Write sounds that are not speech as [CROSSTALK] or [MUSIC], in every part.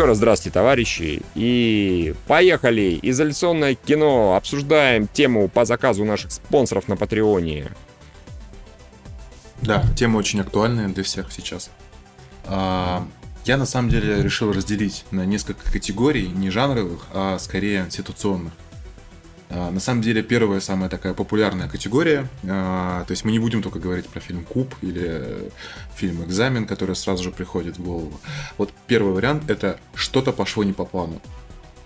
Еще раз здравствуйте, товарищи. И поехали! Изоляционное кино. Обсуждаем тему по заказу наших спонсоров на Патреоне. Да, тема очень актуальная для всех сейчас. А, я на самом деле решил разделить на несколько категорий, не жанровых, а скорее ситуационных. А, на самом деле первая самая такая популярная категория, а, то есть мы не будем только говорить про фильм Куб или фильм Экзамен, который сразу же приходит в голову. Вот первый вариант это что-то пошло не по плану.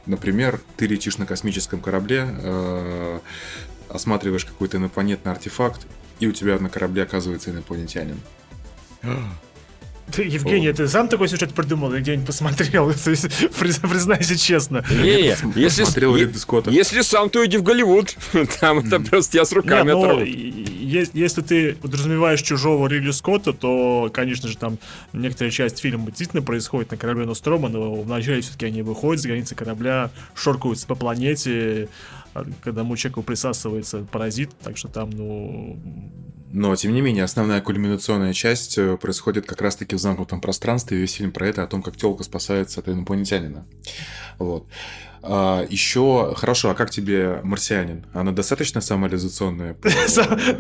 Например, ты летишь на космическом корабле, а, осматриваешь какой-то инопланетный артефакт, и у тебя на корабле оказывается инопланетянин. Ты, Евгений, О. ты сам такой сюжет придумал или где-нибудь посмотрел? [LAUGHS] Признайся честно. Не, если, если сам, то иди в Голливуд. [LAUGHS] Там это просто я с руками ну, если ты подразумеваешь чужого Ридли Скотта, то, конечно же, там некоторая часть фильма действительно происходит на корабле Нострома, но вначале все-таки они выходят с границы корабля, шоркаются по планете, когда ему человеку присасывается паразит, так что там, ну, но, тем не менее, основная кульминационная часть э, происходит как раз-таки в замкнутом пространстве. Весь фильм про это, о том, как телка спасается от инопланетянина. Вот. А, еще, хорошо, а как тебе марсианин? Она достаточно самореализационная? [LAUGHS]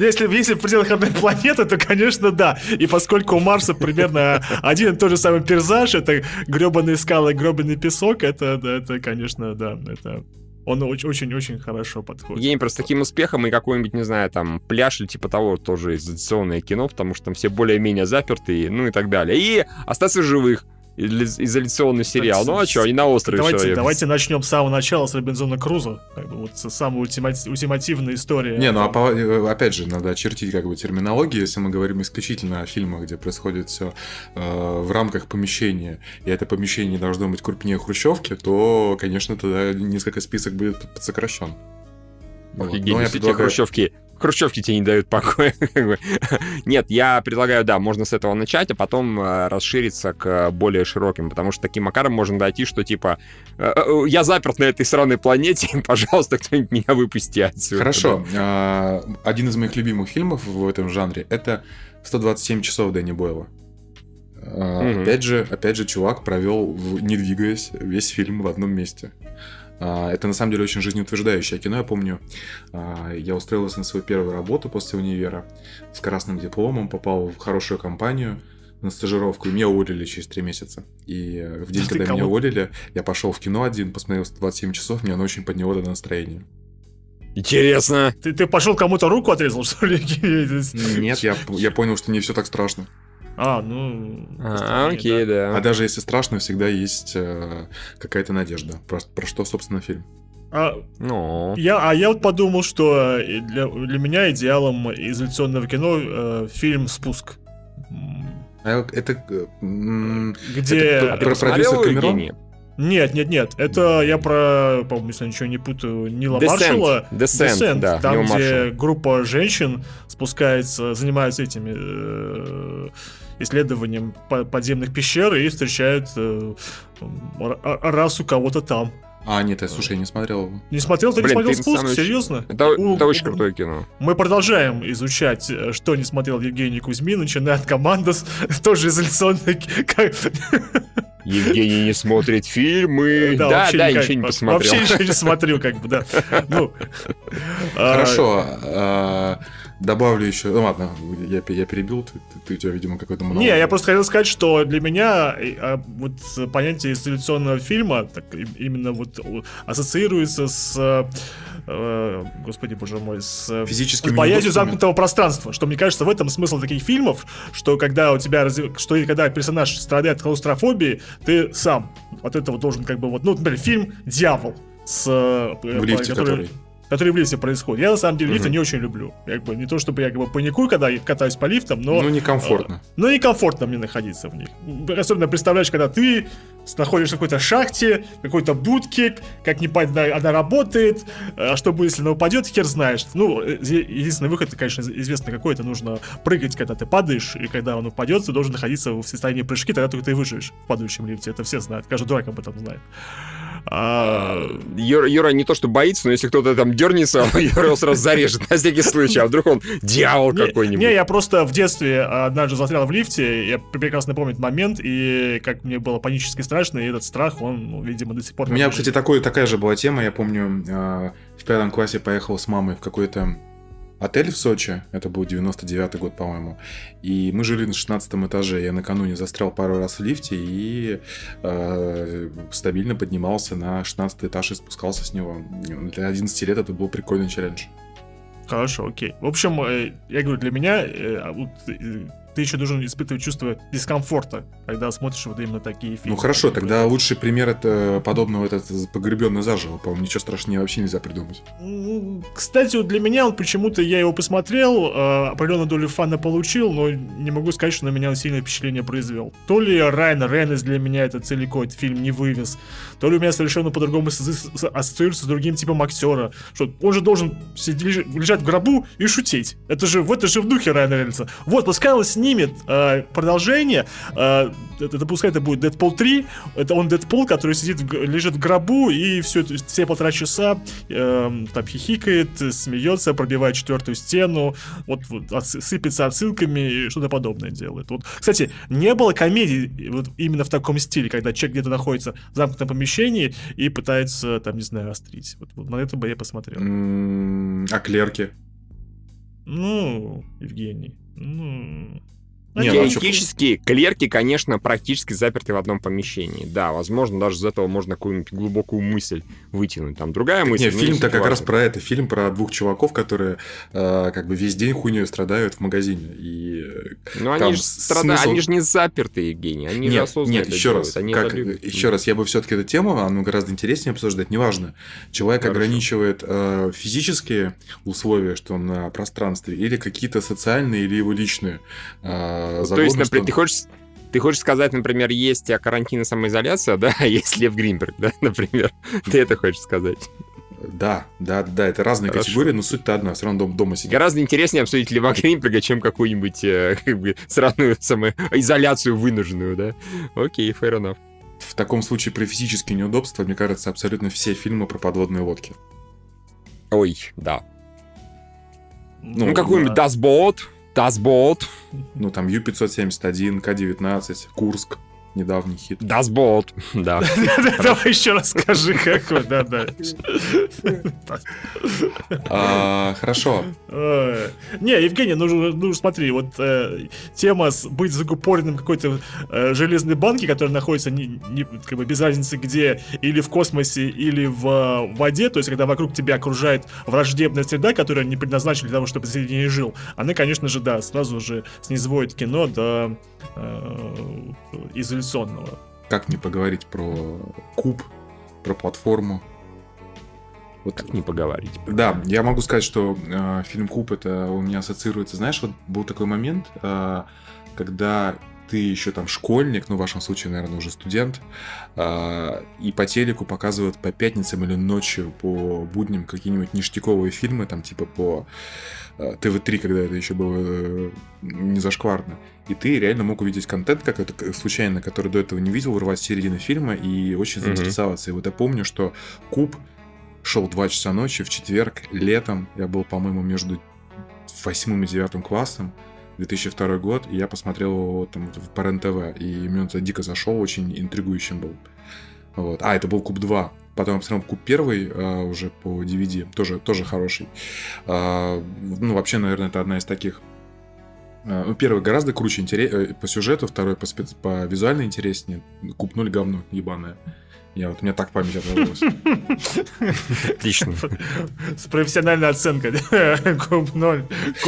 Если, если в пределах одной планеты, то, конечно, да. И поскольку у Марса примерно один и тот же самый пейзаж, это гребаные скалы, гребаный песок, это, это конечно, да, это он очень-очень хорошо подходит. Гейм просто таким успехом и какой-нибудь, не знаю, там, пляж или типа того, тоже изоляционное кино, потому что там все более-менее заперты, ну и так далее. И остаться живых изоляционный сериал. Так, ну а что, они на острове давайте, человек. Давайте начнем с самого начала с Робинзона Круза. Как бы, вот самая ультимативная история. Не, ну а э, опять же, надо очертить как бы терминологию, если мы говорим исключительно о фильмах, где происходит все э, в рамках помещения, и это помещение должно быть крупнее хрущевки, то, конечно, тогда несколько список будет сокращен. Вот. Но я предлагаю... хрущевки хрущевки тебе не дают покоя. [LAUGHS] Нет, я предлагаю, да, можно с этого начать, а потом э, расшириться к более широким, потому что таким макаром можно дойти, что типа э, э, я заперт на этой сраной планете, [LAUGHS] пожалуйста, кто-нибудь меня выпусти отсюда. Хорошо. А, один из моих любимых фильмов в этом жанре это 127 часов Дэнни Бойла. Mm-hmm. Опять же, опять же, чувак провел, не двигаясь, весь фильм в одном месте. А, это на самом деле очень жизнеутверждающее кино. Я помню, а, я устроился на свою первую работу после универа с красным дипломом, попал в хорошую компанию на стажировку, и меня уволили через три месяца. И э, в день, когда меня уволили, я пошел в кино один, посмотрел 27 часов, мне оно очень подняло до настроения. Интересно. Ты, ты пошел кому-то руку отрезал, что ли? [LAUGHS] Нет, я, я понял, что не все так страшно. А, ну... А, окей, да. да. А даже если страшно, всегда есть э, какая-то надежда. Про, про что, собственно, фильм. А, ну. я, а я вот подумал, что для, для меня идеалом изоляционного кино э, фильм «Спуск». А это... Э, Где... Это, про продюсер Камерон? Нет, нет, нет. Это я про, по-моему, если я ничего не путаю, Нила Descent. Маршалла. Descent, Descent да, там, Нил где Маршалл. группа женщин спускается, занимаются этими э, исследованием подземных пещер и встречают э, расу кого-то там. А, нет, я, слушай, я не смотрел. Не смотрел? Ты Блин, не смотрел «Спуск»? Самый... Серьезно? Это, у, это очень крутое кино. Мы продолжаем изучать, э, что не смотрел Евгений Кузьмин, начиная от «Командос», [LAUGHS] тоже изоляционный... [LAUGHS] Евгений не смотрит фильмы. Да, да, да ничего не посмотрел. Вообще ничего не смотрю, как бы, да. [LAUGHS] Ну, Хорошо. Добавлю еще, ну ладно, я, я перебил, ты, ты, у тебя, видимо, какой-то монолог. Не, я просто хотел сказать, что для меня а, вот понятие инсталляционного фильма так, именно вот ассоциируется с э, господи боже мой, с, Физическими с боязнью замкнутого пространства. Что мне кажется, в этом смысл таких фильмов, что когда у тебя, что когда персонаж страдает от клаустрофобии, ты сам от этого должен как бы вот, ну, например, фильм «Дьявол», с, в лифте, который, который которые в лифте происходят. Я на самом деле лифты не очень люблю. Как бы не то чтобы я как бы паникую, когда катаюсь по лифтам, но. Ну, некомфортно. Э, но некомфортно мне находиться в них. Особенно представляешь, когда ты находишься в какой-то шахте, какой-то будке, как не понятно, она работает, а что будет, если она упадет, хер знаешь. Ну, э, единственный выход, конечно, известно какой, это нужно прыгать, когда ты падаешь, и когда он упадет, ты должен находиться в состоянии прыжки, тогда только ты выживешь в падающем лифте. Это все знают, каждый дурак об этом знает. А... Юра, Юра не то что боится, но если кто-то там дернется, [LAUGHS] Юра его сразу зарежет на всякий случай, а вдруг он дьявол какой-нибудь. Не, я просто в детстве однажды застрял в лифте, я прекрасно помню этот момент, и как мне было панически страшно, и этот страх, он, ну, видимо, до сих пор... У меня, кстати, такой, такая же была тема, я помню, а, в пятом классе поехал с мамой в какой-то отель в Сочи, это был 99-й год, по-моему, и мы жили на 16 этаже, я накануне застрял пару раз в лифте и э, стабильно поднимался на 16 этаж и спускался с него. Для 11 лет это был прикольный челлендж. Хорошо, окей. В общем, э, я говорю, для меня э, а ты еще должен испытывать чувство дискомфорта, когда смотришь вот именно такие фильмы. Ну хорошо, тогда лучший пример это подобного этот погребенный заживо. По-моему, ничего страшнее вообще нельзя придумать. Кстати, вот для меня он почему-то я его посмотрел, э, определенную долю фана получил, но не могу сказать, что на меня он сильное впечатление произвел. То ли Райан Реннес для меня это целиком этот фильм не вывез, то ли у меня совершенно по-другому ассоциируется с другим типом актера. Что он же должен сидеть, лежать в гробу и шутить. Это же, это же в духе Райана Реннеса. Вот, пускай он снимет э, продолжение, э, это, пускай это будет Дэдпул 3, это он Дэдпул, который сидит, в, лежит в гробу и все, все полтора часа э, там хихикает, смеется, пробивает четвертую стену, вот, вот от, сыпется отсылками и что-то подобное делает. Вот, кстати, не было комедии вот именно в таком стиле, когда человек где-то находится в замкнутом помещении и пытается, там, не знаю, острить. Вот, вот на это бы я посмотрел. А клерки? Ну, Евгений, ну... Не, ну, Теоретически, клерки, конечно, практически заперты в одном помещении. Да, возможно, даже из этого можно какую-нибудь глубокую мысль вытянуть. Там другая мысль. Нет, фильм-то как раз про это. Фильм про двух чуваков, которые э, как бы весь день хуйней страдают в магазине. И, ну, они же страдают, смысл... они же не заперты, Евгений. Они нет, же нет, еще делают. раз, они как, еще раз, я бы все-таки эту тему, она гораздо интереснее обсуждать. Неважно, человек Хорошо. ограничивает э, физические условия, что он на пространстве, или какие-то социальные, или его личные. Э, ну, то есть, например, ты хочешь ты хочешь сказать, например, есть карантин и самоизоляция, да, [LAUGHS] а есть Лев Гринберг, да, [LAUGHS] например. Ты это хочешь сказать? Да, да, да, это разные Хорошо. категории, но суть-то одна, все равно дом, дома сидит. Гораздо интереснее обсудить Лева Гринберга, чем какую-нибудь э, как бы сраную самоизоляцию вынужденную, да? Окей, fair enough. В таком случае про физические неудобства, мне кажется, абсолютно все фильмы про подводные лодки. Ой, да. Ну, ну какой-нибудь да. Dustboat, Dustbolt. Ну, там Ю-571, К-19, Курск недавний хит. Dustbolt, [LAUGHS] да. [LAUGHS] Давай еще раз скажи, какой, да-да. А, хорошо. Не, Евгений, ну, ну смотри, вот э, тема с быть закупоренным какой-то э, железной банки, которая находится не, как бы без разницы где, или в космосе, или в воде, то есть когда вокруг тебя окружает враждебная среда, которая не предназначена для того, чтобы ты не жил, она, конечно же, да, сразу же снизывает кино до э, изоляции традиционного. Как не поговорить про куб, про платформу? Вот как не поговорить. Да, я могу сказать, что э, фильм Куб это у меня ассоциируется. Знаешь, вот был такой момент, э, когда ты еще там школьник, ну, в вашем случае, наверное, уже студент, э, и по телеку показывают по пятницам или ночью по будням какие-нибудь ништяковые фильмы, там, типа по э, ТВ-3, когда это еще было э, не зашкварно и ты реально мог увидеть контент какой-то случайно, который до этого не видел, урвать с середины фильма и очень заинтересоваться. Mm-hmm. И вот я помню, что Куб шел 2 часа ночи в четверг, летом. Я был, по-моему, между восьмым и девятым классом. 2002 год, и я посмотрел его там по РЕН-ТВ, и мне это дико зашел, очень интригующим был. Вот. А, это был Куб 2. Потом я посмотрел Куб 1 а, уже по DVD, тоже, тоже хороший. А, ну, вообще, наверное, это одна из таких ну, первый гораздо круче интерес... Э, по сюжету, второй по, спец... по визуально интереснее. Купнули говно ебаное. Я вот, у меня так память отложилась. [LAUGHS] Отлично. С профессиональной оценкой. [LAUGHS] Куб 0.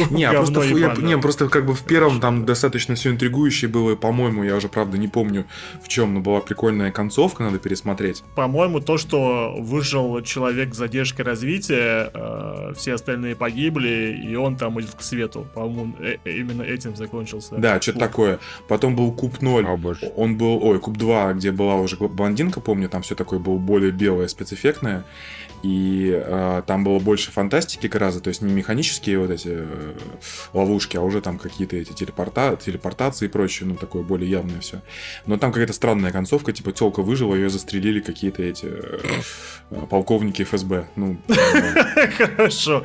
Не, просто, я, не, просто как бы в первом там достаточно все интригующее было, по-моему, я уже, правда, не помню в чем, но была прикольная концовка, надо пересмотреть. По-моему, то, что выжил человек с задержкой развития, э, все остальные погибли, и он там идет к свету. По-моему, э, именно этим закончился. Да, что-то такое. Потом был Куб 0. Он был, ой, Куб 2, где была уже блондинка, помню, там все такое было более белое, спецэффектное, и э, там было больше фантастики гораздо, то есть не механические вот эти э, ловушки, а уже там какие-то эти телепорта, телепортации и прочее, ну, такое более явное все. Но там какая-то странная концовка, типа телка выжила, ее застрелили какие-то эти э, полковники ФСБ. Ну, [LAUGHS] Хорошо.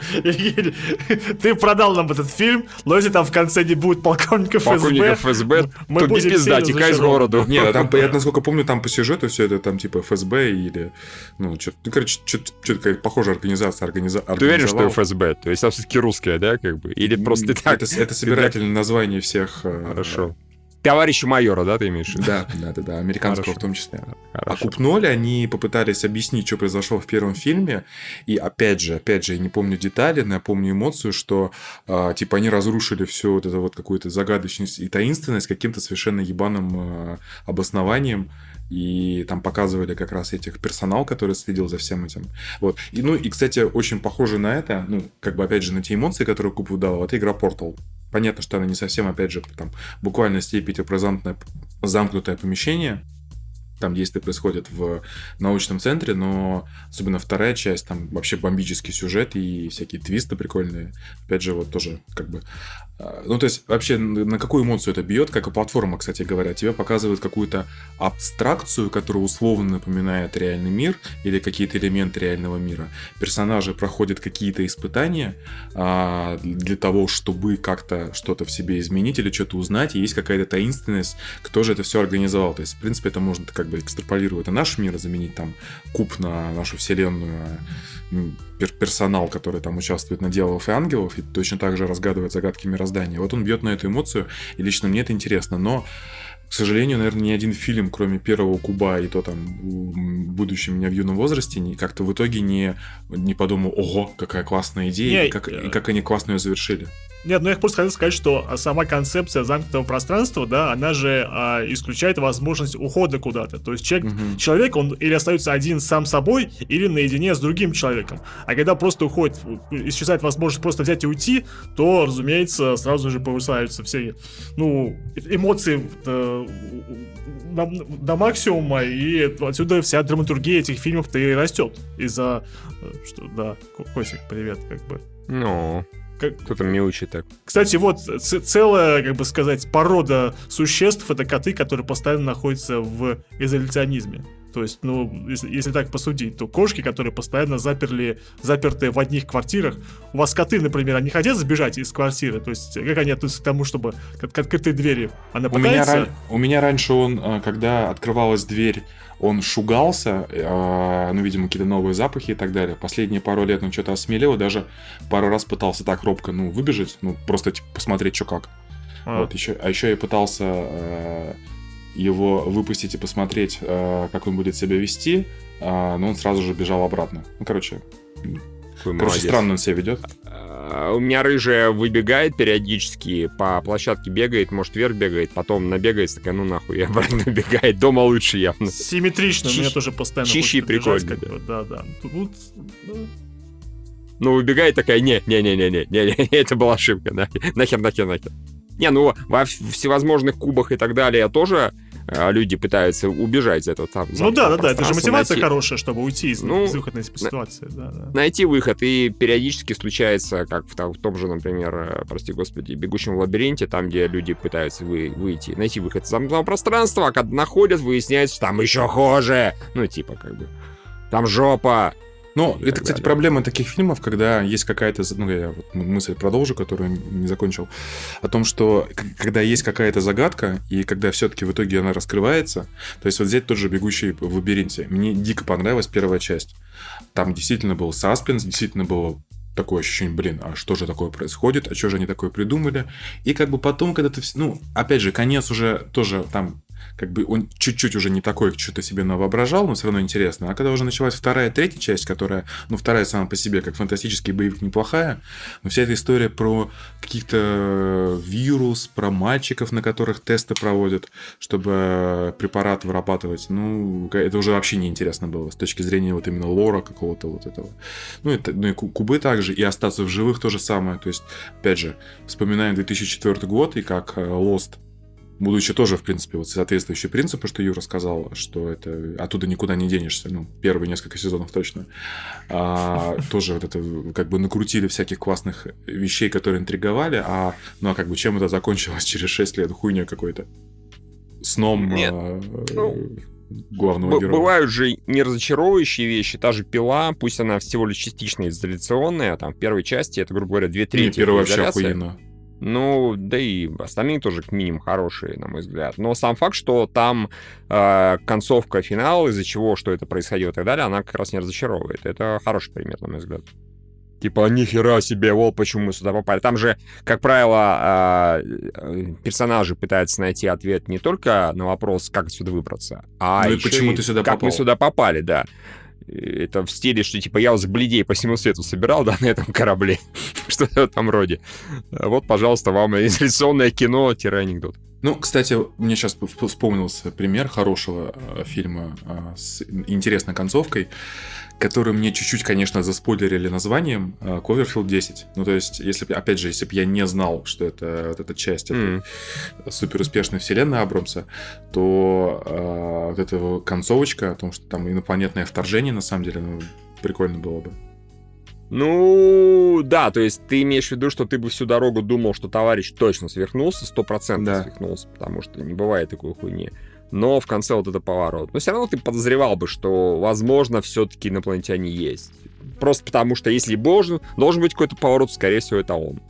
Ты продал нам этот фильм, но если там в конце не будет полковников ФСБ... Полковников ФСБ, то не пизда, текай из города. Нет, там, я насколько помню, там по сюжету все это там типа ФСБ или... Ну, что-то, ну, короче, что-то какая-то похожая организация. Организа... Ты уверен, что ФСБ? То есть там все-таки русская, да, как бы? Или просто так? Это, это собирательное название всех... Э, Хорошо. Товарища майора, да, ты имеешь? Да, да, да, да, американского Хорошо. в том числе. Хорошо. А Купноли, они попытались объяснить, что произошло в первом фильме, и опять же, опять же, я не помню детали, но я помню эмоцию, что, э, типа, они разрушили всю вот эту вот какую-то загадочность и таинственность каким-то совершенно ебаным э, обоснованием, и там показывали как раз этих персонал, который следил за всем этим. Вот. И, ну, и, кстати, очень похоже на это, ну, как бы, опять же, на те эмоции, которые Куб выдал, это игра Portal. Понятно, что она не совсем, опять же, там, буквально степень замкнутое, замкнутое помещение, там действие происходит в научном центре, но особенно вторая часть, там вообще бомбический сюжет и всякие твисты прикольные. Опять же, вот тоже как бы а, ну, то есть, вообще, на какую эмоцию это бьет, как и платформа, кстати говоря. Тебе показывают какую-то абстракцию, которая условно напоминает реальный мир или какие-то элементы реального мира. Персонажи проходят какие-то испытания а, для того, чтобы как-то что-то в себе изменить или что-то узнать, и есть какая-то таинственность, кто же это все организовал. То есть, в принципе, это можно как бы экстраполировать на наш мир, заменить там куб на нашу вселенную, а персонал, который там участвует на Дьяволов и Ангелов, и точно так же разгадывает загадки мироздания. Вот он бьет на эту эмоцию, и лично мне это интересно, но к сожалению, наверное, ни один фильм, кроме первого Куба и то там будущем меня в юном возрасте, как-то в итоге не, не подумал, ого, какая классная идея, не, и, как, и как они классно ее завершили. Нет, ну я просто хотел сказать, что сама концепция замкнутого пространства, да, она же а, исключает возможность ухода куда-то. То есть человек, угу. человек, он или остается один сам собой, или наедине с другим человеком. А когда просто уходит, исчезает возможность просто взять и уйти, то, разумеется, сразу же повышаются все, ну, эмоции э, до, до максимума, и отсюда вся драматургия этих фильмов-то и растет. Из-за, э, что, да, Косик, привет, как бы. Ну... No. Как... Кто-то мяучит так. Кстати, вот целая, как бы сказать, порода существ это коты, которые постоянно находятся в изоляционизме. То есть, ну, если, если так посудить, то кошки, которые постоянно заперли, заперты в одних квартирах. У вас коты, например, они хотят сбежать из квартиры? То есть, как они относятся к тому, чтобы к, к открытой двери? Она пытается... У меня, у меня раньше он, а, когда открывалась дверь он шугался, э, ну, видимо, какие-то новые запахи и так далее. Последние пару лет он что-то осмелел, даже пару раз пытался так робко, ну, выбежать, ну, просто типа, посмотреть, что как. А. Вот, еще, а еще я пытался э, его выпустить и посмотреть, э, как он будет себя вести, э, но он сразу же бежал обратно. Ну, короче, Короче, странно он себя ведет. А, у меня рыжая выбегает периодически, по площадке бегает, может, вверх бегает, потом набегается, такая, ну нахуй, и обратно [LAUGHS] бегает. Дома лучше явно. Симметрично, Чищ... мне тоже постоянно Чище и прикольно. Да, да. Тут, ну... ну, выбегает такая, не-не-не-не-не, это была ошибка, нахер, нахер, нахер. Не, ну, во всевозможных кубах и так далее тоже люди пытаются убежать из этого там. Ну да, да, да, это же мотивация найти... хорошая, чтобы уйти из, ну, из выходной ситуации. Да, да. Найти выход, и периодически случается, как в, в том же, например, э, прости господи, бегущем в лабиринте, там, где люди пытаются вы, выйти, найти выход из замкнутого пространства, а когда находят, выясняется, что там еще хуже. Ну, типа, как бы, там жопа, ну, это, кстати, далее. проблема таких фильмов, когда есть какая-то, ну, я вот мысль продолжу, которую не закончил, о том, что когда есть какая-то загадка, и когда все-таки в итоге она раскрывается, то есть вот взять тот же «Бегущий в лабиринте». Мне дико понравилась первая часть. Там действительно был саспенс, действительно было такое ощущение, блин, а что же такое происходит, а что же они такое придумали. И как бы потом, когда ты, ну, опять же, конец уже тоже там как бы он чуть-чуть уже не такой, что-то себе навоображал, но все равно интересно. А когда уже началась вторая, третья часть, которая, ну, вторая сама по себе, как фантастический боевик, неплохая, но вся эта история про каких-то вирус, про мальчиков, на которых тесты проводят, чтобы препарат вырабатывать, ну, это уже вообще неинтересно было с точки зрения вот именно лора какого-то вот этого. Ну, это, ну и кубы также, и остаться в живых то же самое. То есть, опять же, вспоминаем 2004 год и как э, Lost будучи тоже, в принципе, вот соответствующий принципу, что Юра сказал, что это оттуда никуда не денешься, ну, первые несколько сезонов точно, а, [LAUGHS] тоже вот это как бы накрутили всяких классных вещей, которые интриговали, а, ну, а как бы чем это закончилось [LAUGHS] через 6 лет? Хуйня какой-то. Сном Нет, а, ну, главного героя. Бывают же не разочаровывающие вещи. Та же пила, пусть она всего лишь частично изоляционная, там, в первой части, это, грубо говоря, две трети. Не, первая вообще охуенно. Ну, да и остальные тоже к минимум хорошие, на мой взгляд. Но сам факт, что там э, концовка, финал, из-за чего, что это происходило и так далее, она как раз не разочаровывает. Это хороший пример, на мой взгляд. Типа, нихера себе, вот почему мы сюда попали. Там же, как правило, э, персонажи пытаются найти ответ не только на вопрос, как отсюда выбраться, а ну, еще почему и ты сюда как попал. мы сюда попали, да это в стиле, что типа я вас бледей по всему свету собирал, [LAUGHS] да, на этом корабле. [LAUGHS] Что-то в этом роде. Вот, пожалуйста, вам изоляционное [LAUGHS] кино-анекдот. Ну, кстати, мне сейчас вспомнился пример хорошего э, фильма э, с интересной концовкой который мне чуть-чуть, конечно, заспойлерили названием, Коверфилд 10. Ну, то есть, если опять же, если бы я не знал, что это вот эта часть mm. этой супер успешной вселенной Абрамса, то э, вот эта концовочка о том, что там инопланетное вторжение, на самом деле, ну, прикольно было бы. Ну, да, то есть ты имеешь в виду, что ты бы всю дорогу думал, что товарищ точно свихнулся, сто процентов да. свихнулся, потому что не бывает такой хуйни но в конце вот это поворот. Но все равно ты подозревал бы, что, возможно, все-таки инопланетяне есть. Просто потому что если должен, должен быть какой-то поворот, скорее всего, это он.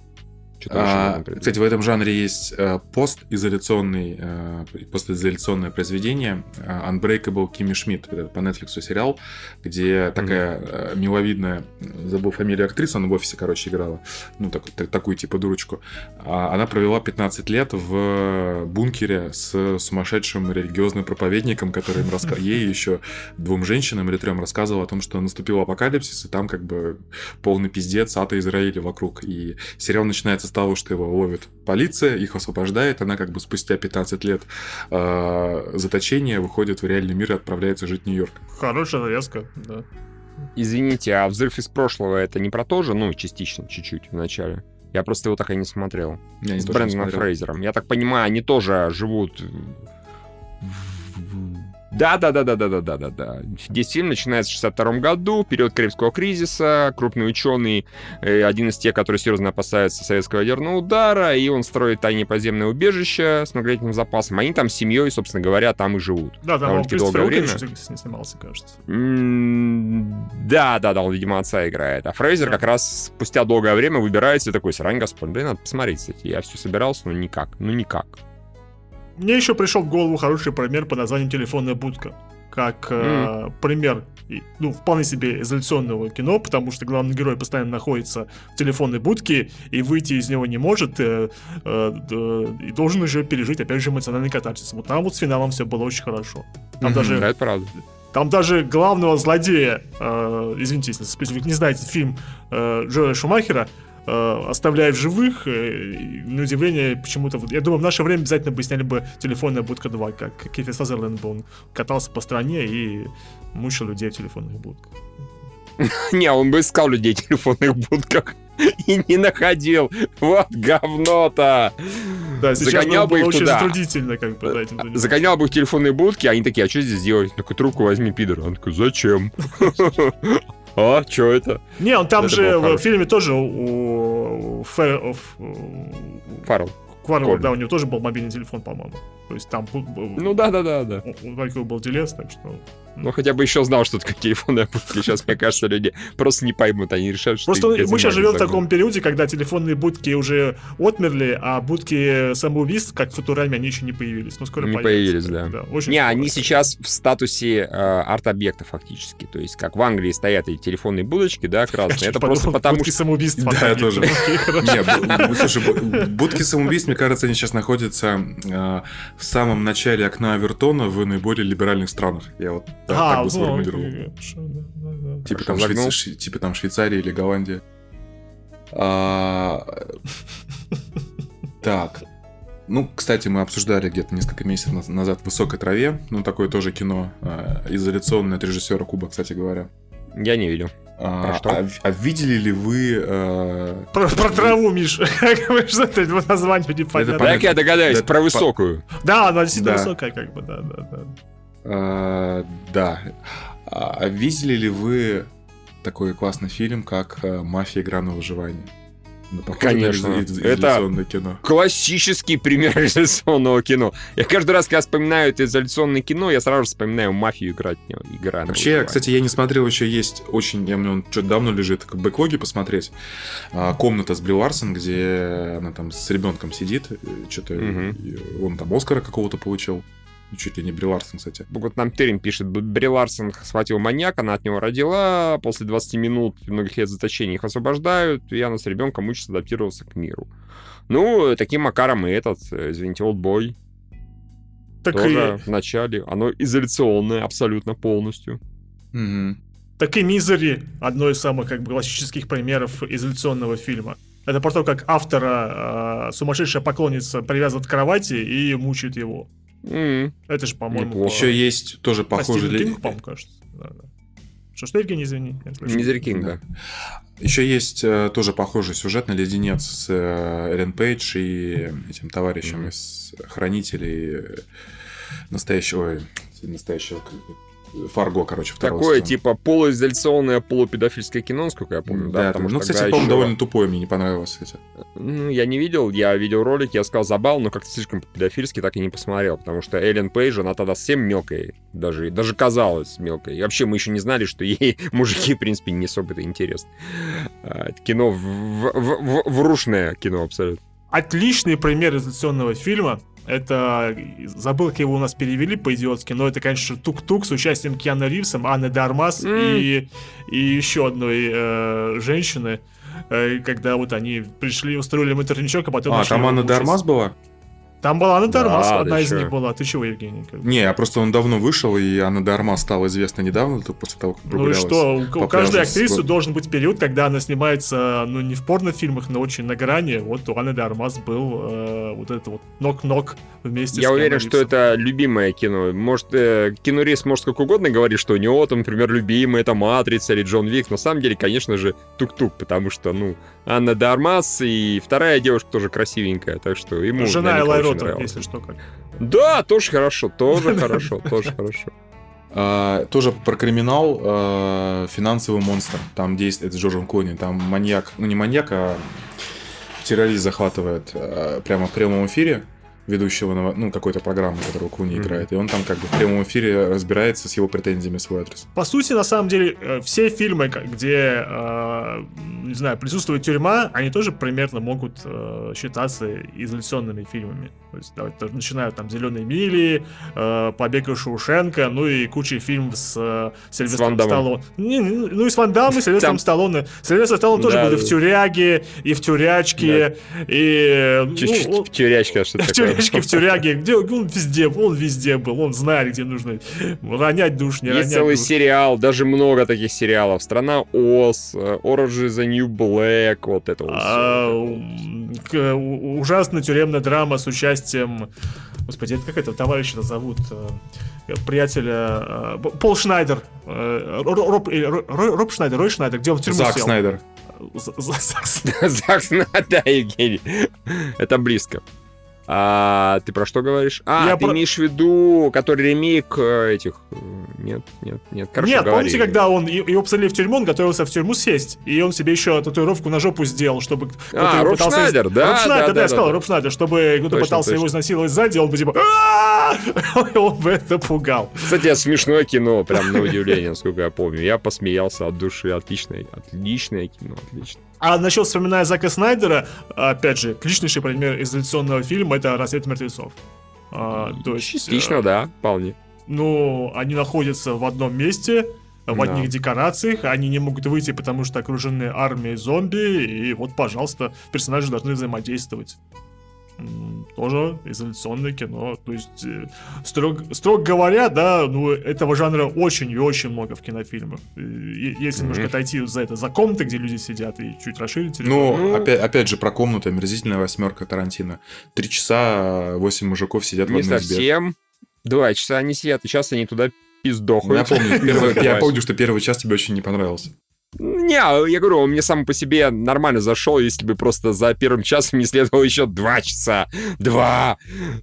А, кстати, в этом жанре есть э, постизоляционный, э, постизоляционное произведение э, Unbreakable Kimmy Schmidt, это по Netflix сериал, где mm-hmm. такая э, миловидная, забыл фамилию актрисы, она в офисе, короче, играла, ну, так, так, такую типа дурочку. А, она провела 15 лет в бункере с сумасшедшим религиозным проповедником, который им раска... [LAUGHS] ей еще двум женщинам или трем рассказывал о том, что наступил апокалипсис, и там как бы полный пиздец, ата Израиля вокруг. И сериал начинается с того, что его ловит полиция, их освобождает, она как бы спустя 15 лет э, заточения выходит в реальный мир и отправляется жить в Нью-Йорк. Хорошая завязка, да. Извините, а взрыв из прошлого это не про то же? Ну, частично, чуть-чуть в начале. Я просто его так и не смотрел. Я С Брэндоном Фрейзером. Я так понимаю, они тоже живут да, да, да, да, да, да, да, да, да. Здесь фильм начинается в 62 году, период Карибского кризиса, крупный ученый, э, один из тех, который серьезно опасается советского ядерного удара, и он строит тайне подземное убежище с многолетним запасом. Они там с семьей, собственно говоря, там и живут. Да, да, он долгое время. снимался, кажется. да, да, да, он, видимо, отца играет. А Фрейзер как раз спустя долгое время выбирается и такой, срань, господь, да надо посмотреть, кстати. Я все собирался, но никак, ну никак. Мне еще пришел в голову хороший пример по названию «Телефонная будка». Как mm. э, пример, ну, вполне себе изоляционного кино, потому что главный герой постоянно находится в телефонной будке и выйти из него не может, э, э, э, и должен уже пережить, опять же, эмоциональный катарсис. Вот там вот с финалом все было очень хорошо. Там mm-hmm, даже... Да, это правда. Там даже главного злодея, э, извините, если вы не знаете фильм э, Джоэля Шумахера, э, оставляя в живых. Э, на удивление, почему-то... Я думаю, в наше время обязательно бы сняли бы «Телефонная будка 2», как Кефи Сазерленд бы он катался по стране и мучил людей в телефонных будках. [LAUGHS] Не, он бы искал людей в телефонных будках [LAUGHS] и не находил. Вот говно-то. Да, Загонял бы их очень туда. затруднительно как бы этим Загонял бы их в телефонные будки, а они такие, а что здесь делать? Такой трубку возьми, пидор. Он такой, зачем? [LAUGHS] А, что это? Не, он там это же в фильме тоже у Фаррелл. Фаррелл, да, у него тоже был мобильный телефон, по-моему. То есть там... Ну да, да, да, да. У Валькова был делес, так что... Ну, хотя бы еще знал, что такое телефонная будка. Сейчас, мне кажется, люди просто не поймут, они решают, что... Просто мы сейчас живем в таком периоде, когда телефонные будки уже отмерли, а будки самоубийств, как в Футураме, они еще не появились. Ну, скоро Не появились, да. да очень не, они сейчас в статусе э, арт-объекта фактически. То есть, как в Англии стоят эти телефонные будочки, да, красные. Это просто потому, будки самоубийств. Да, я тоже. [LAUGHS] Не, слушай, будки самоубийств, мне кажется, они сейчас находятся э, в самом начале окна Авертона в наиболее либеральных странах. Я вот так, а, так бы сформулировал. Типа там, Швейц... типа там Швейцария или Голландия. А... Так. Ну, кстати, мы обсуждали где-то несколько месяцев назад в «Высокой траве». Ну, такое тоже кино. Э, изоляционное от режиссера Куба, кстати говоря. Я не видел. А, что? А, а видели ли вы... Э... Про, про траву, Миш. [LAUGHS] Что это название непонятно. Так я догадаюсь, про высокую. Да, она действительно высокая, как бы, да, да, да. А, да. А видели ли вы такой классный фильм, как э, «Мафия. Игра на выживание»? Конечно, это кино. классический пример [LAUGHS] изоляционного кино. Я каждый раз, когда вспоминаю это изоляционное кино, я сразу же вспоминаю мафию играть. Игра Вообще, кстати, я не смотрел еще, есть очень, я мне он что-то давно лежит, как бэклоги посмотреть. А, комната с Бри Ларсон, где она там с ребенком сидит, что-то угу. он там Оскара какого-то получил. Ну, чуть ли не Бри Ларсон, кстати. Вот нам Терин пишет, Бри Ларсон схватил маньяк, она от него родила, после 20 минут многих лет заточения их освобождают, и она с ребенком учится адаптироваться к миру. Ну, таким макаром и этот, извините, Олдбой. Так тоже и... в начале. Оно изоляционное абсолютно полностью. Угу. Так и Мизери, одно из самых как бы классических примеров изоляционного фильма. Это про то, как автора э, сумасшедшая поклонница привязывает к кровати и мучает его. Mm. Это же, по-моему... Еще есть тоже похожий... По Кинг, по-моему, кажется. Да, да. Что, что, Евгений, извини? Мизери Кинг, да. Еще есть э, тоже похожий сюжет на леденец с э, Эллен Пейдж и этим товарищем mm-hmm. из Хранителей настоящего, настоящего Фарго, короче, второго Такое, сезона. типа, полуизоляционное, полупедофильское кино, насколько я помню, да? да потому ну, что, кстати, по-моему, еще... довольно тупое, мне не понравилось, кстати. Ну, я не видел, я видел ролик, я сказал забал, но как-то слишком педофильски так и не посмотрел, потому что Эллен Пейдж, она тогда совсем мелкая, даже, даже казалось мелкой. И вообще мы еще не знали, что ей [LAUGHS] мужики, в принципе, не особо это интересно. А, это кино, в, в, в, врушное кино абсолютно. Отличный пример изоляционного фильма, это, забыл, как его у нас перевели по-идиотски, но это, конечно, Тук-Тук с участием Киана Ривзом, Анны Дармас mm. и, и еще одной э, женщины, э, когда вот они пришли, устроили интерничок, а потом... А, там Анна Дармас была? Там была Анна Дармас, да, одна из них была. Ты чего, Евгений? Не, а просто он давно вышел, и Анна Дармас стала известна недавно, только после того, как Ну и что, у, у каждой актрисы с... должен быть период, когда она снимается, ну, не в порнофильмах, но очень на грани. Вот у Анны Дармас был э, вот это вот нок-нок вместе Я с уверен, что это любимое кино. Может, э, кинорис может как угодно говорить, что у него, там, например, любимый это «Матрица» или «Джон Вик». На самом деле, конечно же, тук-тук, потому что, ну, Анна Дармас и вторая девушка тоже красивенькая, так что ему, Жена Элай Роттер, если что, как. Да, тоже хорошо, тоже [LAUGHS] [LAUGHS] хорошо, тоже хорошо. Uh, тоже про криминал uh, финансовый монстр. Там действует с Джорджем Клуни. Там маньяк, ну не маньяк, а террорист захватывает uh, прямо в прямом эфире ведущего ну, какой-то программы, которую Клуни mm-hmm. играет. И он там как бы в прямом эфире разбирается с его претензиями в свой адрес. По сути, на самом деле, э, все фильмы, где, э, не знаю, присутствует тюрьма, они тоже примерно могут э, считаться изоляционными фильмами. То есть, давайте, начиная там «Зеленые мили», э, «Побег из Шоушенка», ну и куча фильмов с э, Сильвестром Сталлоне. Ну и с Ван Дамом, и Сильвестром Сталлоне. Сильвестр Сталлоне тоже был и в «Тюряге», и в «Тюрячке», и... Ну, [LAUGHS] в «Тюрячке», что такое? тюрячке, в тюряге, где он везде, он везде был, он знает, где нужно ронять душ, не Есть ронять целый душ. сериал, даже много таких сериалов. Страна Оз, Orange is the New Black, вот это вот. А, ужасная тюремная драма с участием, господи, как это товарища зовут? Э, приятеля э, Пол Шнайдер, э, Роб, Роб Шнайдер, Рой Шнайдер, где он в тюрьму Зак сел. Снайдер. Зак Снайдер, [LAUGHS] да, Евгений. Это близко. А, ты про что говоришь? А, я ты про... имеешь в виду, который ремейк э, этих... Нет, нет, нет. Короче, нет, говори. помните, когда он его посадили в тюрьму, он готовился в тюрьму сесть, и он себе еще татуировку на жопу сделал, чтобы... А, Роб пытался... Шнайдер, да? Роб Шнайдер, да, да, я сказал, Роб Шнайдер, чтобы кто-то пытался его изнасиловать сзади, он бы типа... [LAUGHS] Он бы это пугал. Кстати, смешное кино, прям на удивление, насколько я помню. Я посмеялся от души. Отличное, отличное кино, отлично. А насчет вспоминая Зака Снайдера, опять же, отличнейший пример изоляционного фильма это «Рассвет мертвецов». А, то есть, Частично, э, да, вполне. Ну, они находятся в одном месте, в да. одних декорациях, они не могут выйти, потому что окружены армией зомби, и вот, пожалуйста, персонажи должны взаимодействовать тоже изоляционное кино. То есть, э, строго, строго говоря, да, ну, этого жанра очень и очень много в кинофильмах. И, если mm-hmm. немножко отойти за это, за комнаты, где люди сидят, и чуть расширить. Ну, ну, опять, опять же, про комнату, омерзительная восьмерка Тарантино. Три часа восемь мужиков сидят не в одной совсем. Два часа они сидят, и сейчас они туда пиздохают. Я помню, [LAUGHS] первый, я помню, что первый час тебе очень не понравился. Не, я говорю, он мне сам по себе нормально зашел, если бы просто за первым часом не следовало еще два часа. Два!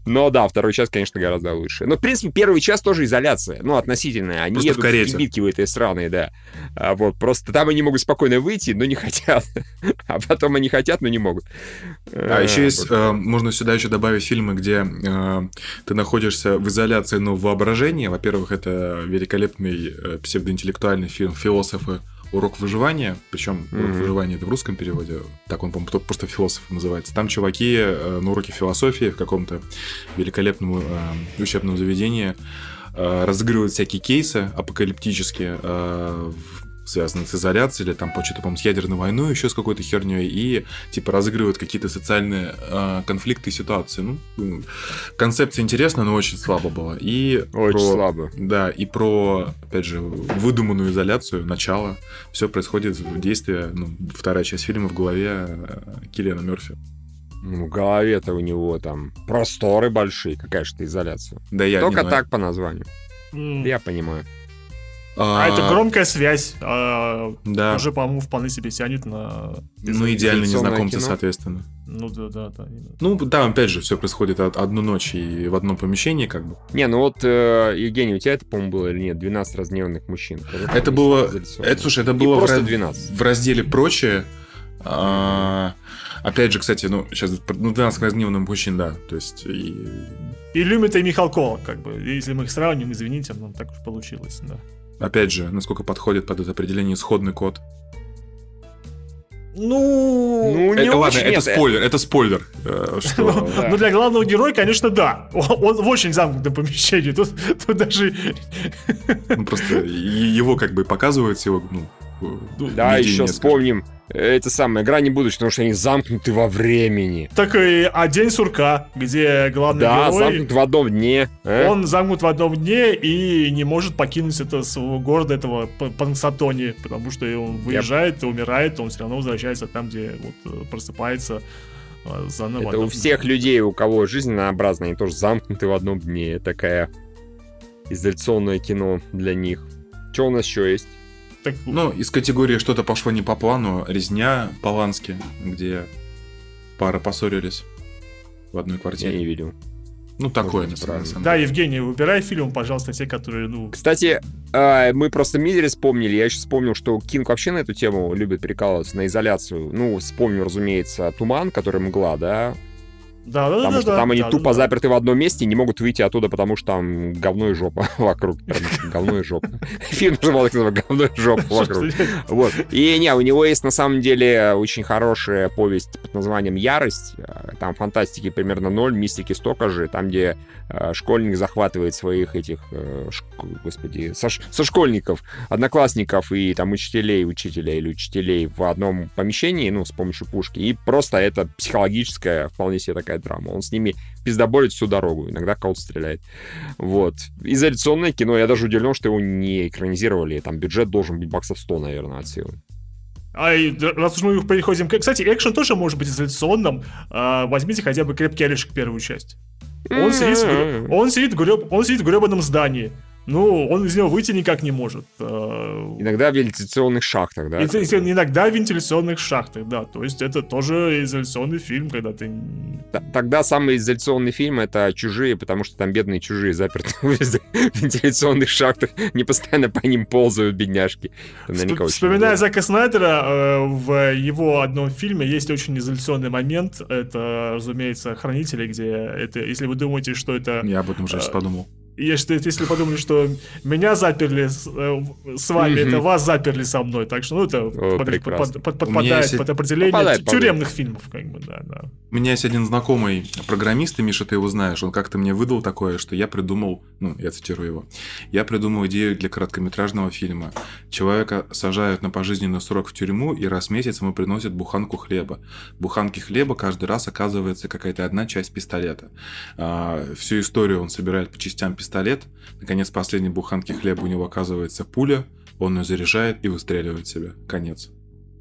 Но да, второй час, конечно, гораздо лучше. Но, в принципе, первый час тоже изоляция. Ну, относительная. Они просто едут в, в кибитки в этой страны, да. А вот, просто там они могут спокойно выйти, но не хотят. [LAUGHS] а потом они хотят, но не могут. А, еще есть, э, можно сюда еще добавить фильмы, где э, ты находишься в изоляции, но в воображении. Во-первых, это великолепный э, псевдоинтеллектуальный фильм «Философы. Урок выживания», причем mm-hmm. урок выживания это в русском переводе, так он, по-моему, просто философ называется. Там чуваки э, на уроке философии в каком-то великолепном э, учебном заведении э, разыгрывают всякие кейсы апокалиптические, э, связанных с изоляцией, или там что-то, по-моему, с ядерной войной, еще с какой-то херней, и типа разыгрывают какие-то социальные э, конфликты и ситуации. Ну, концепция интересная, но очень слабо была. И очень про, слабо. Да, и про, опять же, выдуманную изоляцию, начало. Все происходит в действии, ну, вторая часть фильма в голове э, Киллиана Мерфи. Ну, в голове-то у него там просторы большие, какая же это изоляция. Да я Только не, так по названию. Mm. Я понимаю. А, а это громкая связь. А, да. Уже, по-моему, вполне себе тянет на... Ну, идеально незнакомцы, кино. соответственно. Ну, да, да, да. Ну, там, опять же, все происходит одну ночь и в одном помещении, как бы. Не, ну вот, э, Евгений, у тебя это, по-моему, было или нет? 12 разгневанных мужчин. Это было... Это, слушай, это было в, раз... 12. в разделе «Прочее». А, опять же, кстати, ну, сейчас, ну, 12 разгневанных мужчин, да, то есть... И... И Люмита и Михалкова, как бы, если мы их сравним, извините, но так уж получилось, да опять же, насколько подходит под это определение исходный код. Ну, ну не это, очень, ладно, нет, это спойлер, это спойлер. Э, [LAUGHS] что... Ну, для главного героя, конечно, да. Он в очень замкнутом помещении. Тут, тут даже... Ну, просто его как бы показывают, его, ну, ну, да, еще вспомним это самое, грани будущего, потому что они замкнуты во времени. Так и а день сурка, где главный да, герой... замкнут в одном дне. Э? Он замкнут в одном дне и не может покинуть это своего города, этого Пансатони, потому что он выезжает, yep. умирает, он все равно возвращается там, где вот э, просыпается а, заново. Это у всех людей, у кого жизнь однообразная, они тоже замкнуты в одном дне. Такая изоляционное кино для них. Что у нас еще есть? Так... Ну, из категории что-то пошло не по плану, резня Полански, где пара поссорились в одной квартире. Я не видел. Ну, такое, на самом деле. Да, Евгений, выбирай фильм, пожалуйста, те, которые, ну... Кстати, э, мы просто Мидери вспомнили, я еще вспомнил, что Кинг вообще на эту тему любит прикалываться, на изоляцию. Ну, вспомню, разумеется, «Туман», который «Мгла», да, да, да, потому да, что да, там да, они да, тупо да. заперты в одном месте и не могут выйти оттуда, потому что там говно и жопа [LAUGHS] вокруг. говно и жопа. [LAUGHS] Фильм называется говно и жопа вокруг. Вот. И не, у него есть на самом деле очень хорошая повесть под названием «Ярость». Там фантастики примерно ноль, мистики столько же. Там, где э, школьник захватывает своих этих, э, господи, со школьников, одноклассников и там учителей, учителя или учителей в одном помещении, ну, с помощью пушки. И просто это психологическая, вполне себе такая драма. Он с ними пиздоболит всю дорогу, иногда кого-то стреляет. Вот. Изоляционное кино, я даже удивлен, что его не экранизировали. Там бюджет должен быть баксов 100, наверное, от силы. А раз уж мы переходим... Кстати, экшен тоже может быть изоляционным. А, возьмите хотя бы «Крепкий орешек» первую часть. Он сидит, в, он, сидит греб, он сидит в гребаном здании. Ну, он из него выйти никак не может. Э, иногда в вентиляционных шахтах, да? Иногда в вентиляционных шахтах, да. То есть это тоже изоляционный фильм, когда ты... Тогда самый изоляционный фильм — это «Чужие», потому что там бедные чужие заперты [LAUGHS] в вентиляционных шахтах, не постоянно по ним ползают бедняжки. Вспоминая Зака Снайдера, э, в его одном фильме есть очень изоляционный момент. Это, разумеется, «Хранители», где это, если вы думаете, что это... Я об этом уже сейчас э, подумал. Если, если подумали, что меня заперли с, э, с вами, это вас заперли со мной. Так что, ну, это О, под, под, под, подпадает есть... под определение попадает, тюремных фильмов, как бы, да, да. У меня есть один знакомый программист, и, Миша, ты его знаешь, он как-то мне выдал такое, что я придумал, ну, я цитирую его, я придумал идею для короткометражного фильма. Человека сажают на пожизненный срок в тюрьму, и раз в месяц ему приносят буханку хлеба. Буханки хлеба каждый раз оказывается какая-то одна часть пистолета. А, всю историю он собирает по частям пистолета, пистолет. Наконец, последней буханки хлеба у него оказывается пуля. Он ее заряжает и выстреливает себе. Конец.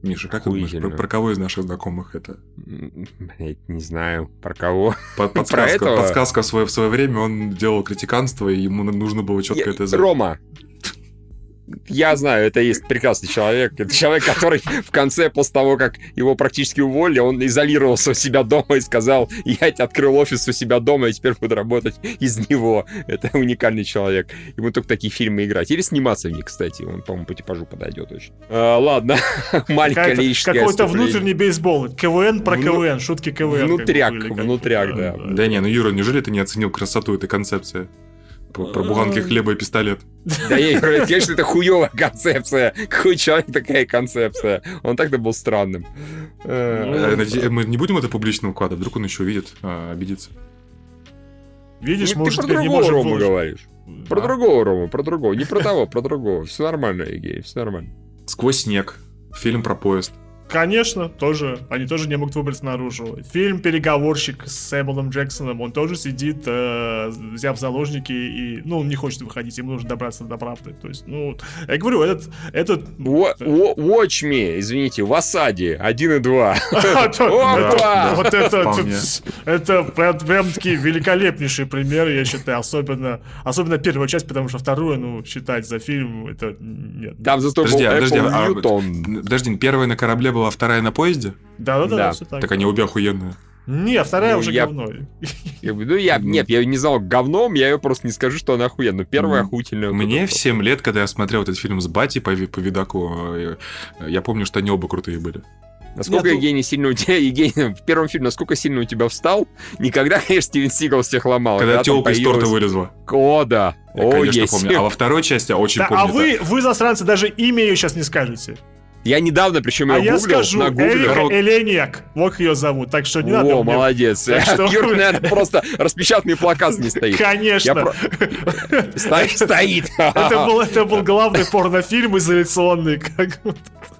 Миша, как ты думаешь, про, про кого из наших знакомых это? Блять, не знаю, про кого. Под, [LAUGHS] подсказка, про подсказка в свое, в свое время, он делал критиканство, и ему нужно было четко Я, это. Рома. Я знаю, это есть прекрасный человек. Это человек, который в конце, после того, как его практически уволили, он изолировался у себя дома и сказал, я открыл офис у себя дома, и теперь буду работать из него. Это уникальный человек. Ему только такие фильмы играть. Или сниматься в них, кстати. Он, по-моему, по типажу подойдет очень. А, ладно, [LAUGHS] маленькая лирическая Какой-то внутренний бейсбол. КВН про Вну... КВН, шутки КВН. Внутряк, внутряк, да. Да не, ну Юра, неужели ты не оценил красоту этой концепции? Про буханки хлеба и пистолет. Да я говорю, конечно, это хуевая концепция. Какой человек такая концепция? Он так-то был странным. Э, э, мы не будем это публично укладывать, вдруг он еще увидит, а, обидится. Видишь, ну, может, ты про другого Рому говоришь. Про другого Рому, про другого. Не про того, про другого. Все нормально, Егей, все нормально. Сквозь снег. Фильм про поезд. Конечно, тоже. Они тоже не могут выбраться наружу. Фильм «Переговорщик» с Сэмюэлом Джексоном, он тоже сидит, э, взяв заложники, и, ну, он не хочет выходить, ему нужно добраться до правды. То есть, ну, я говорю, этот... этот... Watch me, извините, в осаде 1 и 2. [LAUGHS] [LAUGHS] Вот это... Это прям-таки великолепнейший пример, я считаю. Особенно особенно первая часть, потому что вторую, ну, считать за фильм, это... Нет. Там зато был Apple Подожди, первая на корабле была вторая на поезде? Да, да, да, да. все так. Так они обе охуенные. Не, вторая ну, уже я... говно. Я, ну, я, нет, я не знал говном, я ее просто не скажу, что она охуенная. Первая охуительная. Мне в 7 лет, когда я смотрел этот фильм с Бати по, по видаку, э, я помню, что они оба крутые были. Насколько, Нет, Евгений, сильно у тебя, [LAUGHS] Евгений, в первом фильме, насколько сильно у тебя встал? Никогда, конечно, Стивен Сигал всех ломал. Когда, когда телка из торта вылезла. О, да. Я, О, конечно, есть. помню. А во второй части я очень да, помню. А вы, вы, засранцы, даже имя ее сейчас не скажете. Я недавно, причем а я гуглил, скажу, на гугле. Эрика Элениак, вот ее зовут, так что не О, надо О, молодец. Так что... [LAUGHS] Юр, наверное, [LAUGHS] просто распечатанный плакат не стоит. Конечно. [LAUGHS] Стоит. Это был, главный порнофильм изоляционный.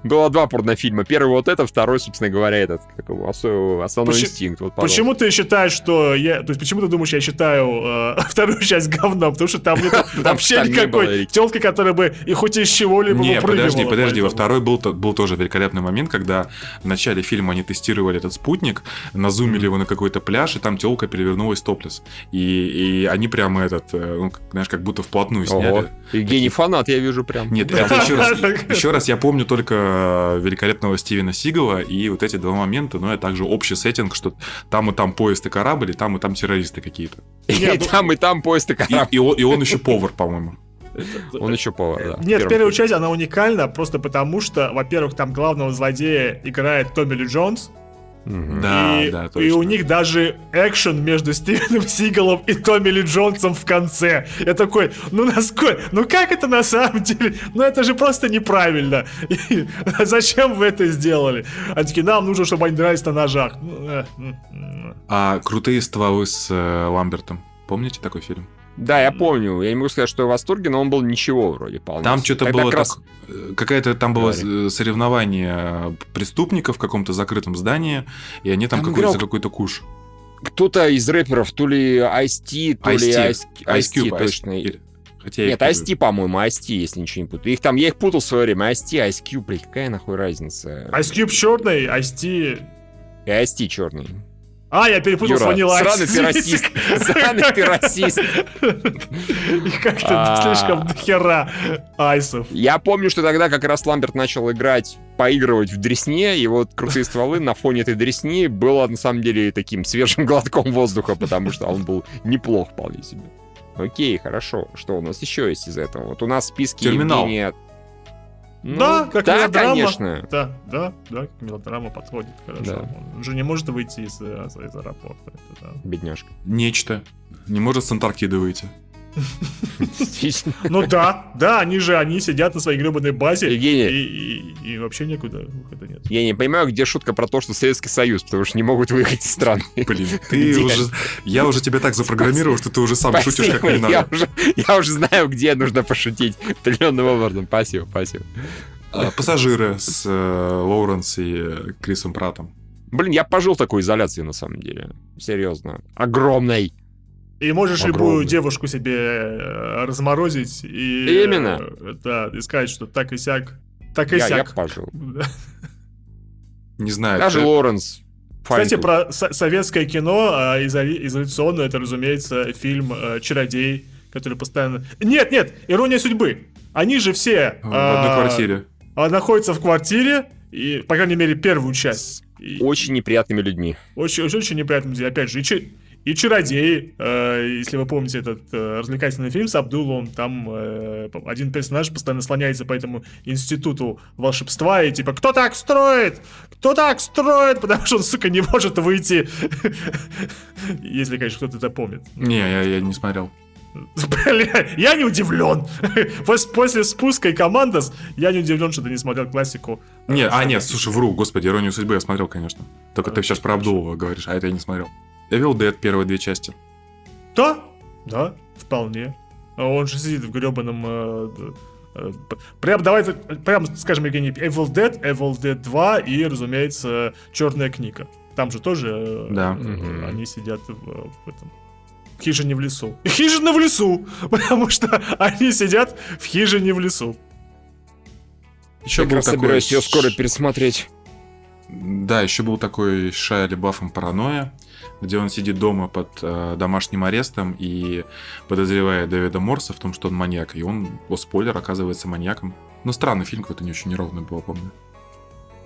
Было два порнофильма. Первый вот это, второй, собственно говоря, этот, как его, основной Почему, инстинкт. Вот, почему ты считаешь, что я... То есть почему ты думаешь, я считаю э, вторую часть говном? Потому что там нет вообще никакой телки, которая бы и хоть из чего-либо Не, подожди, подожди, во второй был был тоже великолепный момент, когда в начале фильма они тестировали этот спутник, назумили его на какой-то пляж, и там телка перевернулась топлес. И, и они прямо этот, э, ну, знаешь, как будто вплотную сняли. Ого. Евгений фанат, я вижу прям. Нет, это [LAUGHS] еще раз, еще раз я помню только великолепного Стивена Сигала и вот эти два момента, но это также общий сеттинг, что там и там поезд и корабль, и там и там террористы какие-то. И там и там поезд и корабль. И он еще повар, по-моему. Он еще повар, да. Нет, первая часть, она уникальна просто потому, что, во-первых, там главного злодея играет Томми Ли Джонс, Да, и, да, точно. И у них даже экшен между [LAUGHS] Стивеном Сигалом и Томми Ли Джонсом в конце. Я такой, ну насколько, ну как это на самом деле? Ну это же просто неправильно. [LAUGHS] И, зачем вы это сделали? Они такие, нам нужно, чтобы они дрались на ножах. Ну, э, а крутые стволы с э, Ламбертом. Помните такой фильм? Да, я помню. Я не могу сказать, что я в восторге, но он был ничего вроде полностью. Там что-то было раз... так... Э, какая-то там было Говори. соревнование преступников в каком-то закрытом здании, и они там, там какой-то играл... за какой-то куш. Кто-то из рэперов, то ли Ice-T, то Ice ли Ice, Ice, Cube, точно. Ice... Хотя Нет, Ice-T, по-моему, Ice-T, если ничего не путаю. Их там, я их путал в свое время. Ice-T, Ice Cube, блядь, какая нахуй разница? Ice Cube черный, Ice-T... И Ice-T черный. А, я перепутал Юра, с Ванила Сраный ты расист. [LAUGHS] Сраный ты расист. И как-то а. слишком дохера айсов. Я помню, что тогда как раз Ламберт начал играть, поигрывать в дресне, и вот крутые стволы на фоне этой дресни было на самом деле таким свежим [LAUGHS] глотком воздуха, потому что он был неплох вполне себе. Окей, хорошо. Что у нас еще есть из этого? Вот у нас в списке Терминал. Евгения ну, да, как да, мелодрама. конечно. Да, да, да, как мелодрама подходит хорошо. Да. Он же не может выйти из, из, из аэропорта. Это, да. Бедняжка. Нечто. Не может с Антарктиды выйти. Ну да, да, они же, они сидят на своей гребаной базе. Евгений. И, и, и вообще никуда выхода нет. Я не понимаю, где шутка про то, что Советский Союз, потому что не могут выехать из страны. Блин, [LAUGHS] ты уже... Я уже тебя так запрограммировал, что ты уже сам спасибо, шутишь, как не надо. Я уже, я уже знаю, где нужно пошутить. Определенным образом. Спасибо, спасибо. А, пассажиры с э, Лоуренс и Крисом Пратом. Блин, я пожил такой изоляции, на самом деле. Серьезно. Огромной. И можешь Огромный. любую девушку себе э, разморозить и... Именно. Э, да, и сказать, что так и сяк. Так и я, сяк. Я пожил. Не знаю. Даже это... Лоренс. Кстати, про со- советское кино изоли- изоляционное, это, разумеется, фильм э, «Чародей», который постоянно... Нет, нет, «Ирония судьбы». они же все... В одной а, квартире. а, находятся в квартире, и, по крайней мере, первую часть. И Очень неприятными людьми. очень, очень, очень неприятно, где, опять же, и, и чародеи, э, если вы помните этот э, развлекательный фильм с Абдулом, там э, один персонаж постоянно слоняется по этому институту волшебства и типа, кто так строит? Кто так строит? Потому что он, сука, не может выйти. [LAUGHS] Если, конечно, кто-то это помнит. Не, я, я не смотрел. Бля, я не удивлен. Пос- После спуска и командос я не удивлен, что ты не смотрел классику. Не, а, нет, слушай, вру, господи, иронию судьбы я смотрел, конечно. Только ты сейчас про Абдулова говоришь, а это я не смотрел. Evil Dead первые две части. Да, да, вполне. А Он же сидит в гребаном... э, э, прям давай, прям скажем, Евгений, Evil Dead, Evil Dead 2 и, разумеется, Черная книга. Там же тоже э, Да. э, они сидят в, в этом... хижине в лесу. [LAUGHS] Хижина в лесу! [LAUGHS] Потому что они сидят в хижине в лесу. Еще Я как раз собираюсь ее скоро пересмотреть. Да, еще был такой Шайа Лебафом «Паранойя», где он сидит дома под э, домашним арестом и подозревает Дэвида Морса в том, что он маньяк. И он, о, спойлер, оказывается маньяком. Ну, странный фильм какой-то не очень неровный был, помню.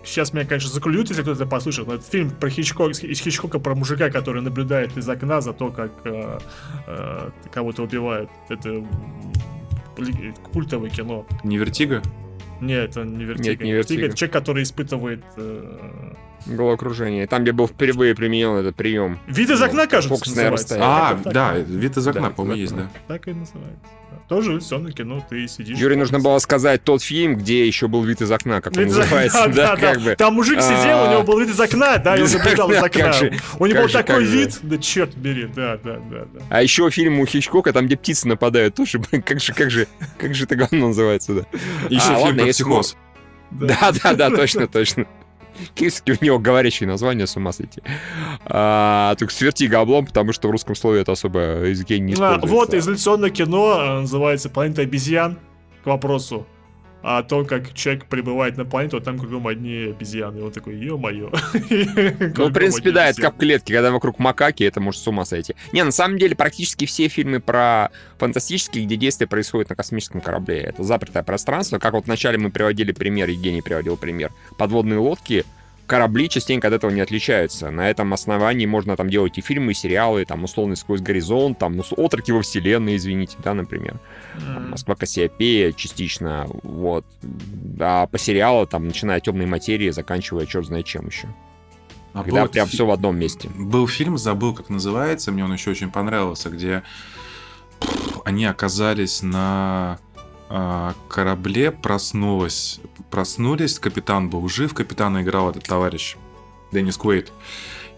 Сейчас меня, конечно, заклюют, если кто-то послушает, но это фильм про Хичкок, из Хичкока про мужика, который наблюдает из окна за то, как э, э, кого-то убивают. Это культовое кино. Не Вертига? Нет, это не Вертиго. Нет, не «Вертиго». это человек, который испытывает... э, Головокружение. Там, где был впервые применен этот прием. Вид из окна, кажется, Фокусное расстояние. А, Так, да, так. вид из окна, Да, по-моему, есть, да. Так и называется. да. Тоже иллюзионное кино, ты сидишь... Юре нужно было сказать тот фильм, где еще был вид из окна, как он Вид окна, называется. [LAUGHS] Да, да, как да. бы. Там мужик сидел, у него был вид из окна, да, и он наблюдал из окна, У него был же, такой вид, да черт бери, да, да, да, да. А еще фильм у Хичкока, там, где птицы нападают, тоже, как же, как же, как же это говно называется, да. Еще А, фильм ладно, про психоз. Да, да, да, точно, точно. Кирский у него говорящее название, с ума сойти. А, только с Вертиго облом, потому что в русском слове это особо языке не А, используется. вот изоляционное кино э, называется «Планета обезьян» к вопросу о том, как человек прибывает на планету, а там кругом одни обезьяны. И он такой, ё-моё. [LAUGHS] Ну, в принципе, да, это как в клетке, когда вокруг макаки, это может с ума сойти. Не, на самом деле, практически все фильмы про фантастические, где действие происходит на космическом корабле, это запертое пространство. Как вот вначале мы приводили пример, Евгений приводил пример, подводные лодки, корабли частенько от этого не отличаются. На этом основании можно там делать и фильмы, и сериалы, там, условно, сквозь горизонт, там, ну, отроки во вселенной, извините, да, например. Там, Москва Кассиопея частично, вот. А по сериалу, там, начиная от темной материи, заканчивая черт знает чем еще. А Когда был прям все в одном месте. Был фильм, забыл, как называется, мне он еще очень понравился, где они оказались на корабле, проснулась, проснулись, капитан был жив, капитана играл этот товарищ Деннис Куэйт.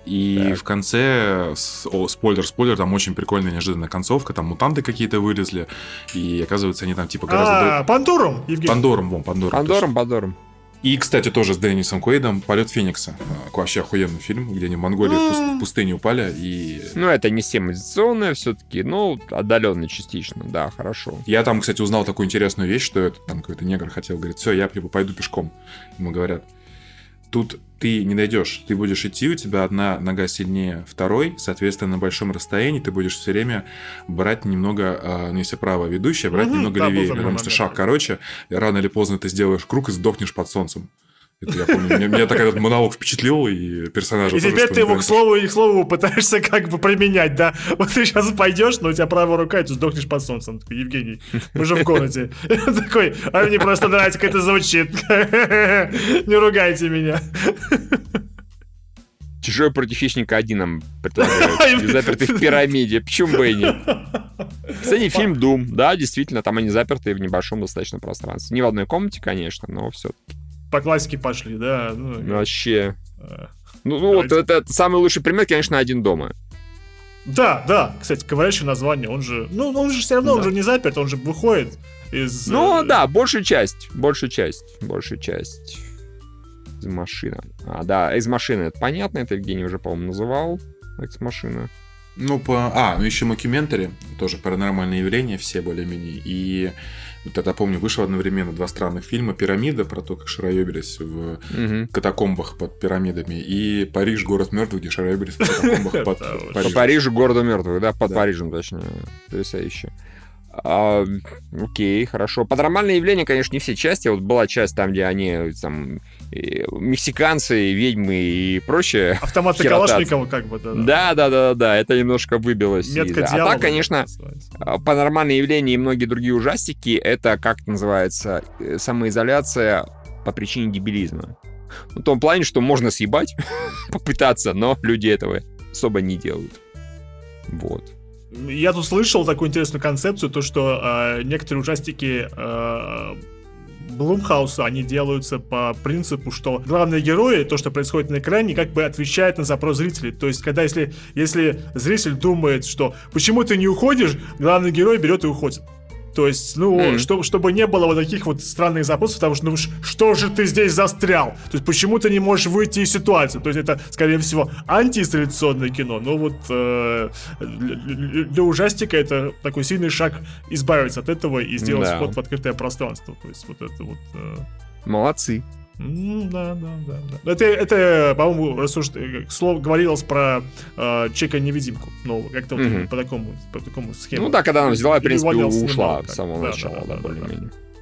И Так. в конце, о, спойлер, спойлер, там очень прикольная неожиданная концовка, там мутанты какие-то вылезли, и оказывается, они там типа гораздо... А, Пандурум, до- Евгений. Пандором, вон, Пандором. точно. Пандором, Пандором. И, кстати, тоже с Деннисом Куэйдом «Полет Феникса». Вообще охуенный фильм, где они в Монголии в пус- в пустыне упали, и Ну, это не семизационное все-таки, ну, отдаленно частично, да, хорошо. Я там, кстати, узнал такую интересную вещь, что это там какой-то негр хотел, говорит, все, я типа, пойду пешком. Ему говорят, тут ты не дойдешь, ты будешь идти, у тебя одна нога сильнее второй, соответственно, на большом расстоянии ты будешь все время брать немного, а, ну, если право ведущее, брать Мгм, немного да, левее, потому что шаг короче, рано или поздно ты сделаешь круг и сдохнешь под солнцем. Это я помню. Меня, меня так этот монолог впечатлил, и персонажа И тоже, теперь ты его к слову и к слову пытаешься как бы применять, да? Вот ты сейчас пойдешь, но у тебя правая рука, и ты сдохнешь под солнцем. Такой, Евгений, мы же в городе. [LAUGHS] Такой, а мне просто нравится, как это звучит. [LAUGHS] Не ругайте меня. Чужой против хищника один нам предлагают. [LAUGHS] Заперты в пирамиде. Почему бы и нет? Кстати, фильм Doom. Да, действительно, там они заперты в небольшом достаточно пространстве. Не в одной комнате, конечно, но все. По классике пошли, да. ну, Вообще. э, Ну, ну вот Давайте. это самый лучший пример, конечно, один дома. Да, да, кстати, говорящее название, он же, ну, он же все равно, он Да. же не заперт, он же выходит из... Ну, э, да, большую часть. Большую часть. Большую часть. Из машины. А, да, из машины. Это понятно, это Евгений уже, по-моему, называл. Экс-машина. Ну, по... А, ну еще мокьюментари, тоже паранормальные явления, все более-менее. И тогда, помню, вышло одновременно два странных фильма. «Пирамида», про то, как шароебились в Мгм. катакомбах под пирамидами, и «Париж. Город мертвых», где шароебились в катакомбах [LAUGHS] под очень- По Парижем. Парижу, городу мертвых, да, под. Парижем, точно. Потрясающе. А, окей, хорошо. Паранормальные явления, конечно, не все части. Вот была часть там, где они там мексиканцы, ведьмы и прочее. Автоматы Калашникова как бы, да. Да, да, да, да, это немножко выбилось. Метка из... А так, конечно, а, паранормальные явления и многие другие ужастики, это, как это называется, э, самоизоляция по причине дебилизма. В том плане, что можно съебать, [LAUGHS] попытаться, но люди этого особо не делают. Вот. Я тут слышал такую интересную концепцию, то что э, некоторые ужастики э, Блумхауса, они делаются по принципу, что главные герои, то, что происходит на экране, как бы отвечает на запрос зрителей. То есть, когда если, если зритель думает, что почему ты не уходишь, главный герой берет и уходит. То есть, ну, mm. что, чтобы не было вот таких вот странных запросов, потому что, ну, что же ты здесь застрял? То есть, почему ты не можешь выйти из ситуации? То есть, это, скорее всего, антиизоляционное кино. Но вот э, для, для ужастика это такой сильный шаг избавиться от этого и сделать да. вход в открытое пространство. То есть, вот это вот... Э... Молодцы. Ну, да, да, да, да. Это, это по-моему, рассуж... слово говорилось про э, Чека-невидимку нового, как-то вот mm-hmm. по такому, по такому схему. Ну да, когда она взяла, в принципе, ушла с самого да, начала, да, да, да, да более-менее. Да.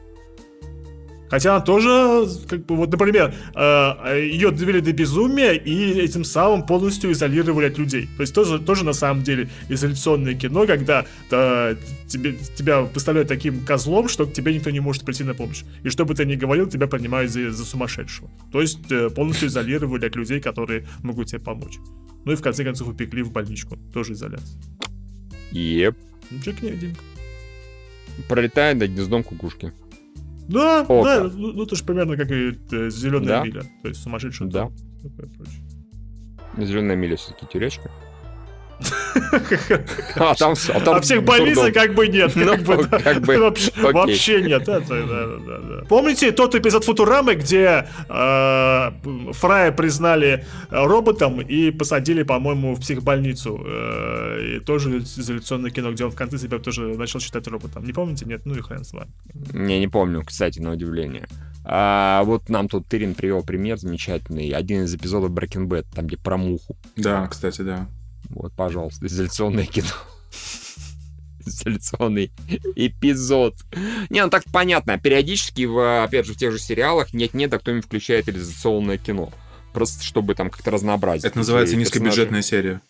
Хотя она тоже, как бы, вот, например, э, ее довели до безумия и этим самым полностью изолировали от людей. То есть тоже, тоже на самом деле изоляционное кино, когда э, тебе, тебя выставляют таким козлом, что к тебе никто не может прийти на помощь. И что бы ты ни говорил, тебя принимают за, за сумасшедшего. То есть э, полностью изолировали от людей, которые могут тебе помочь. Ну и в конце концов упекли в больничку. Тоже изоляция. Еп. Джек невидимка. Пролетает над гнездом кукушки. Да, Ока. да, ну, ну это же примерно как и э, зеленая да? миля. То есть сумасшедший. Да. Зеленая миля все-таки тюрячка. А, там, а, там а всех как бы нет. Ну, как бы, как бы, вообще, нет. Помните тот эпизод Футурамы, где э, Фрая признали роботом и посадили, по-моему, в психбольницу. Э, и тоже изоляционное кино, где он в конце себя тоже начал считать роботом. Не помните? Нет? Ну и хрен с вами. Не, не помню, кстати, на удивление. А вот нам тут Тырин привел пример замечательный. Один из эпизодов Breaking Bad, там, где про муху. Да, кстати, да. Вот, пожалуйста, изоляционное кино. [LAUGHS] изоляционный эпизод. Не, ну так понятно. Периодически, в, опять же, в тех же сериалах нет-нет, а кто-нибудь включает изоляционное кино. Просто чтобы там как-то разнообразить. Это называется низкобюджетная серия.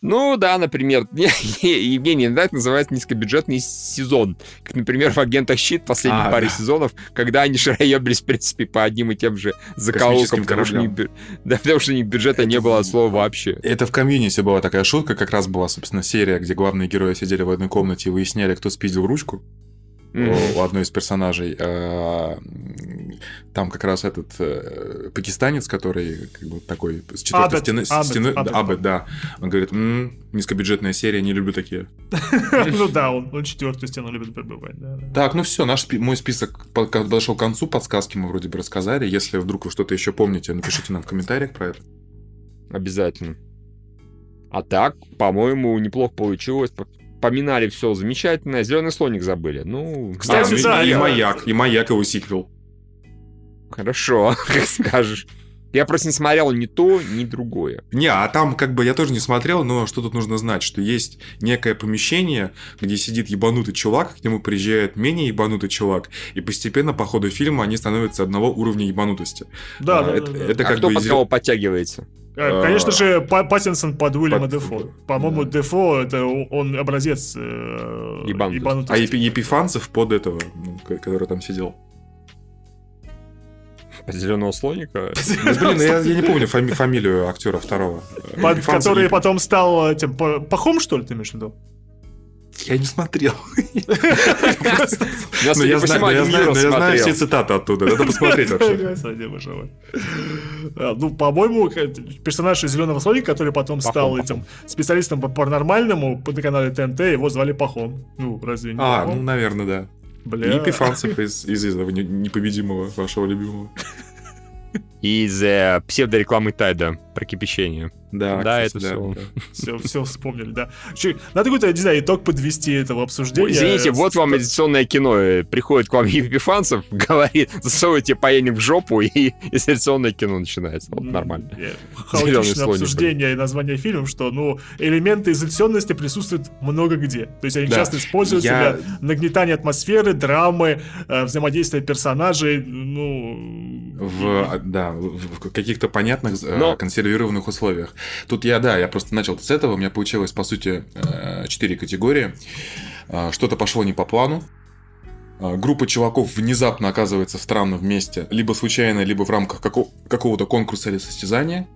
Ну да, например, [LAUGHS] Евгений, иногда это называется низкобюджетный сезон. Как, например, в «Агентах Щит» последние а, паре да. сезонов, когда они шароебались, в принципе, по одним и тем же заколкам, потому что, не, [LAUGHS] да, потому что бюджета это, не было от слова вообще. Это в комьюнити была такая шутка, как раз была, собственно, серия, где главные герои сидели в одной комнате и выясняли, кто спиздил ручку. У одной из персонажей. А, там как раз этот э, пакистанец, который как бы такой с четвертой стены, Абет, стены Абет, Абет, да, он говорит, низкобюджетная серия, не люблю такие. [LAUGHS] Ну да, он четвертую стену любит пробивать. Так, ну все, наш мой список подошел к концу, подсказки мы вроде бы рассказали. Если вдруг вы что-то еще помните, напишите нам в комментариях про это. Обязательно. А так, по-моему, неплохо получилось поминали все замечательное, зеленый слоник забыли. Ну, кстати, а, да, и, и маяк, и маяк его сиквел. Хорошо, [LAUGHS] как скажешь. Я просто не смотрел ни то, ни другое. Не, а там как бы я тоже не смотрел, но что тут нужно знать, что есть некое помещение, где сидит ебанутый чувак, к нему приезжает менее ебанутый чувак, и постепенно по ходу фильма они становятся одного уровня ебанутости. Да, а, да, это, да, Это а как кто бы под кого подтягивается? Э, конечно же, Паттинсон под Уильяма под... Дефо. По-моему, да. Дефо это он образец э, ебанутости. А Епифанцев под этого, ну, который там сидел. Зеленого слоника? [LAUGHS] Блин, ну я, я не помню фами- фамилию актера второго. Который потом стал этим пахом, что ли, ты имеешь в виду? Я не смотрел. [LAUGHS] Но я знаю все цитаты оттуда. Надо посмотреть вообще. [LAUGHS] А, ну, по-моему, персонаж из Зеленого слоника, который потом стал этим специалистом по паранормальному на канале ТНТ, его звали Пахом. Ну, разве не А, ну, наверное, да. Бля. И Пифанцев из, из этого непобедимого вашего любимого. Из э, псевдорекламы Тайда про кипячение. Да, Да, кстати, это всё. Все, все вспомнили, да. Чё, Надо какой-то, не знаю, итог подвести этого обсуждения. Извините, вот вам медитационное кино. Э, Приходит к вам Епифанцев, [LAUGHS] говорит, засовывайте паяльник в жопу, и изоляционное кино начинается. Вот нормально. э, Хаотичное обсуждение и название фильмов, что, ну, элементы изоляционности присутствуют много где. То есть они Да. часто используются Я- для нагнетания атмосферы, драмы, э, взаимодействия персонажей, ну... В, а, да, в каких-то понятных Но- консервированных условиях. Тут я, да, я просто начал с этого, у меня получилось, по сути, э, четыре категории. А, Что-то пошло не по плану. А, Группа чуваков внезапно оказывается в странном месте, либо случайно, либо в рамках како- какого-то конкурса или состязания.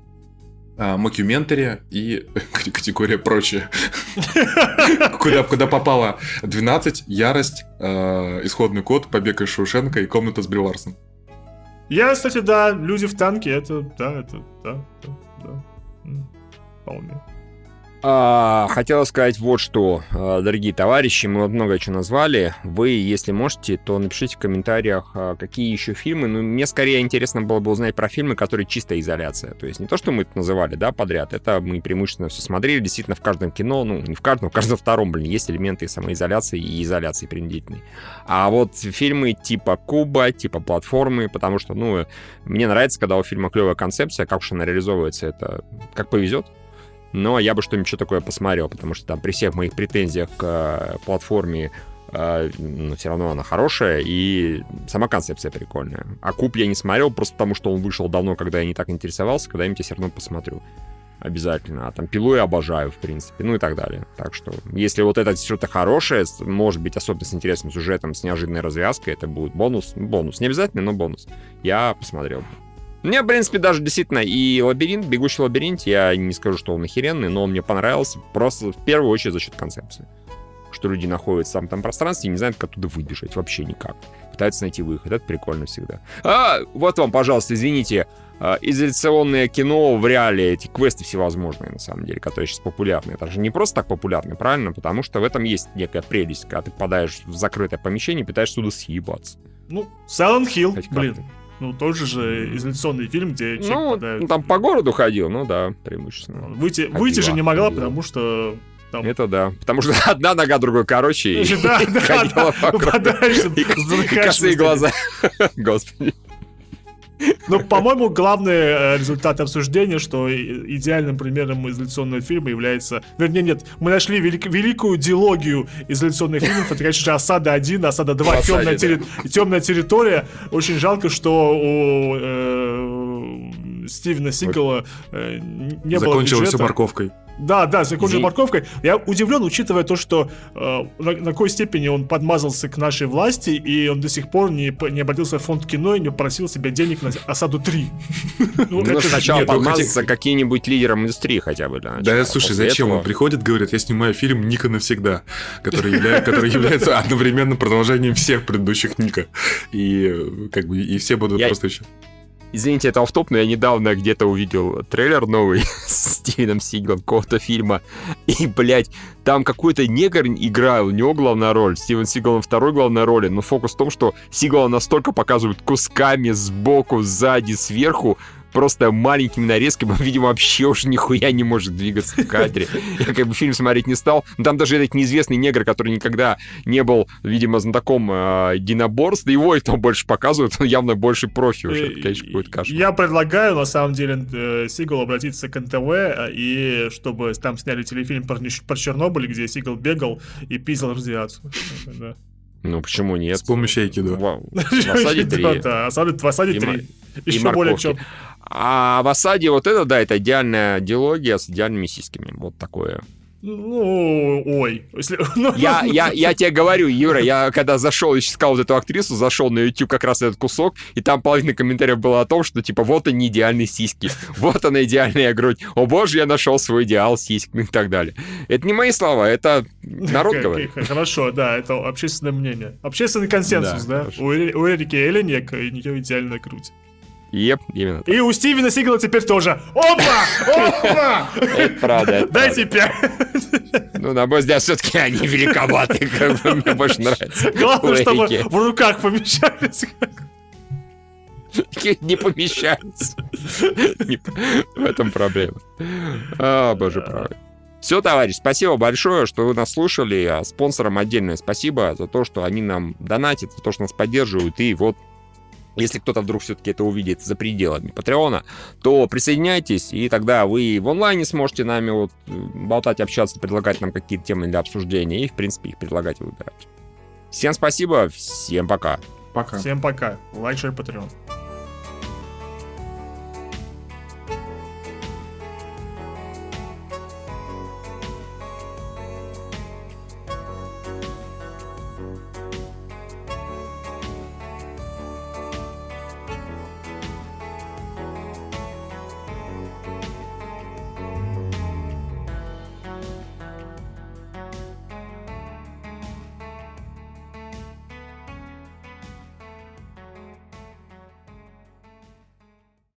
А, Мокьюментари и [LAUGHS] категория прочее. [LAUGHS] Куда, куда попало 12, ярость, э, исходный код, побег из Шоушенка и комната с Бри Ларсон. Я, кстати, да, люди в танке, это, да, это, да, да, да. Вполне. А, хотела сказать вот что, а, дорогие товарищи, мы вот много чего назвали. Вы, если можете, то напишите в комментариях, а, какие еще фильмы. Ну, мне скорее интересно было бы узнать про фильмы, которые чисто изоляция. То есть не то, что мы это называли, да, подряд. Это мы преимущественно все смотрели. Действительно, в каждом кино, ну, не в каждом, в каждом втором, блин, есть элементы самоизоляции и изоляции принудительной. А вот фильмы типа Куба, типа платформы, потому что, ну, мне нравится, когда у фильма клевая концепция, как уж она реализовывается, это как повезет. Но я бы что-нибудь такое посмотрел, потому что там при всех моих претензиях к э, платформе э, ну, все равно она хорошая, и сама концепция прикольная. А Куб я не смотрел, просто потому что он вышел давно, когда я не так интересовался, когда-нибудь я все равно посмотрю. Обязательно. А там пилу я обожаю, в принципе, ну и так далее. Так что, если вот это что-то хорошее, может быть, особенно с интересным сюжетом, с неожиданной развязкой, это будет бонус. Бонус. Не обязательно, но бонус. Я посмотрел бы. Мне, в принципе, даже действительно и лабиринт, бегущий лабиринт, я не скажу, что он охеренный, но он мне понравился просто в первую очередь за счет концепции. Что люди находятся в там пространстве и не знают, как оттуда выбежать. Вообще никак. Пытаются найти выход. Это прикольно всегда. А, вот вам, пожалуйста, извините, а, изоляционное кино в реале, эти квесты всевозможные, на самом деле, которые сейчас популярны. Это же не просто так популярны, правильно? Потому что в этом есть некая прелесть, когда ты попадаешь в закрытое помещение и пытаешься туда съебаться. Ну, Silent Hill, Хоть блин. как-то. Ну, тоже же изоляционный фильм, где человек Ну, попадает- там по городу ходил, ну да, преимущественно. Выйти, Ходила, выйти же не могла, ходила. потому что там... Это да. Потому что [LAUGHS] одна нога, другой короче. и [LAUGHS] Да, да, ходила да, вокруг. попадаешься, И задыхаешься косые глаза. [LAUGHS] Господи. Ну, по-моему, главный э, результат обсуждения, что идеальным примером изоляционного фильма является... Вернее, нет, мы нашли велик- великую диалогию изоляционных фильмов. Это, конечно же, «Осада 1», «Осада 2», «Осаде», темная, да. терри- «Темная территория». Очень жалко, что у э, Стивена Сигала э, не было Закончилось все бюджета. морковкой. Да, да, закончил Извини. морковкой. Я удивлен, учитывая то, что э, на, на какой степени он подмазался к нашей власти, и он до сих пор не, не обратился в фонд кино и не попросил себе денег на осаду 3. [LAUGHS] Ну, Ну, сначала подмазаться каким-нибудь лидером индустрии хотя бы Да, слушай, зачем он приходит, говорит, я снимаю фильм Ника навсегда, который, явля- который является одновременно продолжением всех предыдущих Ника. И э, как бы и все будут просто еще. Извините, это офф но я недавно где-то увидел трейлер новый [LAUGHS] с Стивеном Сигалом какого-то фильма. И, блядь, там какой-то негр играл, у него главная роль, Стивен Сигал на второй главной роли, но фокус в том, что Сигала настолько показывают кусками сбоку, сзади, сверху, просто маленькими нарезками, он, [LAUGHS] видимо, вообще уже нихуя не может двигаться в кадре. Я как бы фильм смотреть не стал. Но там даже этот неизвестный негр, который никогда не был, видимо, знатоком э, единоборств, его это больше показывают, [LAUGHS] он явно больше профи уже. Это, конечно, какой-то кошмар. Я предлагаю, на самом деле, э, Сигал обратиться к НТВ, э, и чтобы там сняли телефильм про, про Чернобыль, где Сигал бегал и пиздил радиацию. [LAUGHS] Ну, почему нет? С помощью айкидо. В осаде Да, 3. Да, осаде- в осаде И 3. ма- Еще и более морковки. А в осаде вот это, да, это идеальная диалогия с идеальными сиськами. Вот такое. Ну, ой. Если- [LAUGHS] ну, Я, ну, я, я тебе говорю, Юра, я когда зашел, искал вот эту актрису, зашел на YouTube как раз этот кусок, и там половина комментариев было о том, что, типа, вот они идеальные сиськи, вот она идеальная грудь, о боже, я нашел свой идеал сиськ, ну и так далее. Это не мои слова, это народ говорит. Хорошо, да, это общественное мнение. Общественный консенсус, Да. У, Эри- у Эрики Эллинек, у нее идеальная грудь. Еп, именно. И у Стивена Сигала теперь тоже. Опа! Опа! Это правда, Дайте пять. правда. Ну, на мой взгляд, все-таки они великоваты, [LAUGHS] как бы мне больше нравится. Главное, чтобы в руках помещались. Не помещается. В этом проблема. А, боже правый. Все, товарищ, спасибо большое, что вы нас слушали. А спонсорам отдельное спасибо за то, что они нам донатят, за то, что нас поддерживают. И вот если кто-то вдруг все-таки это увидит за пределами Патреона, то присоединяйтесь, и тогда вы в онлайне сможете нами вот болтать, общаться, предлагать нам какие-то темы для обсуждения, и, в принципе, их предлагать и выбирать. Всем спасибо, всем пока. Пока. Всем пока. Лайк, шер, Patreon.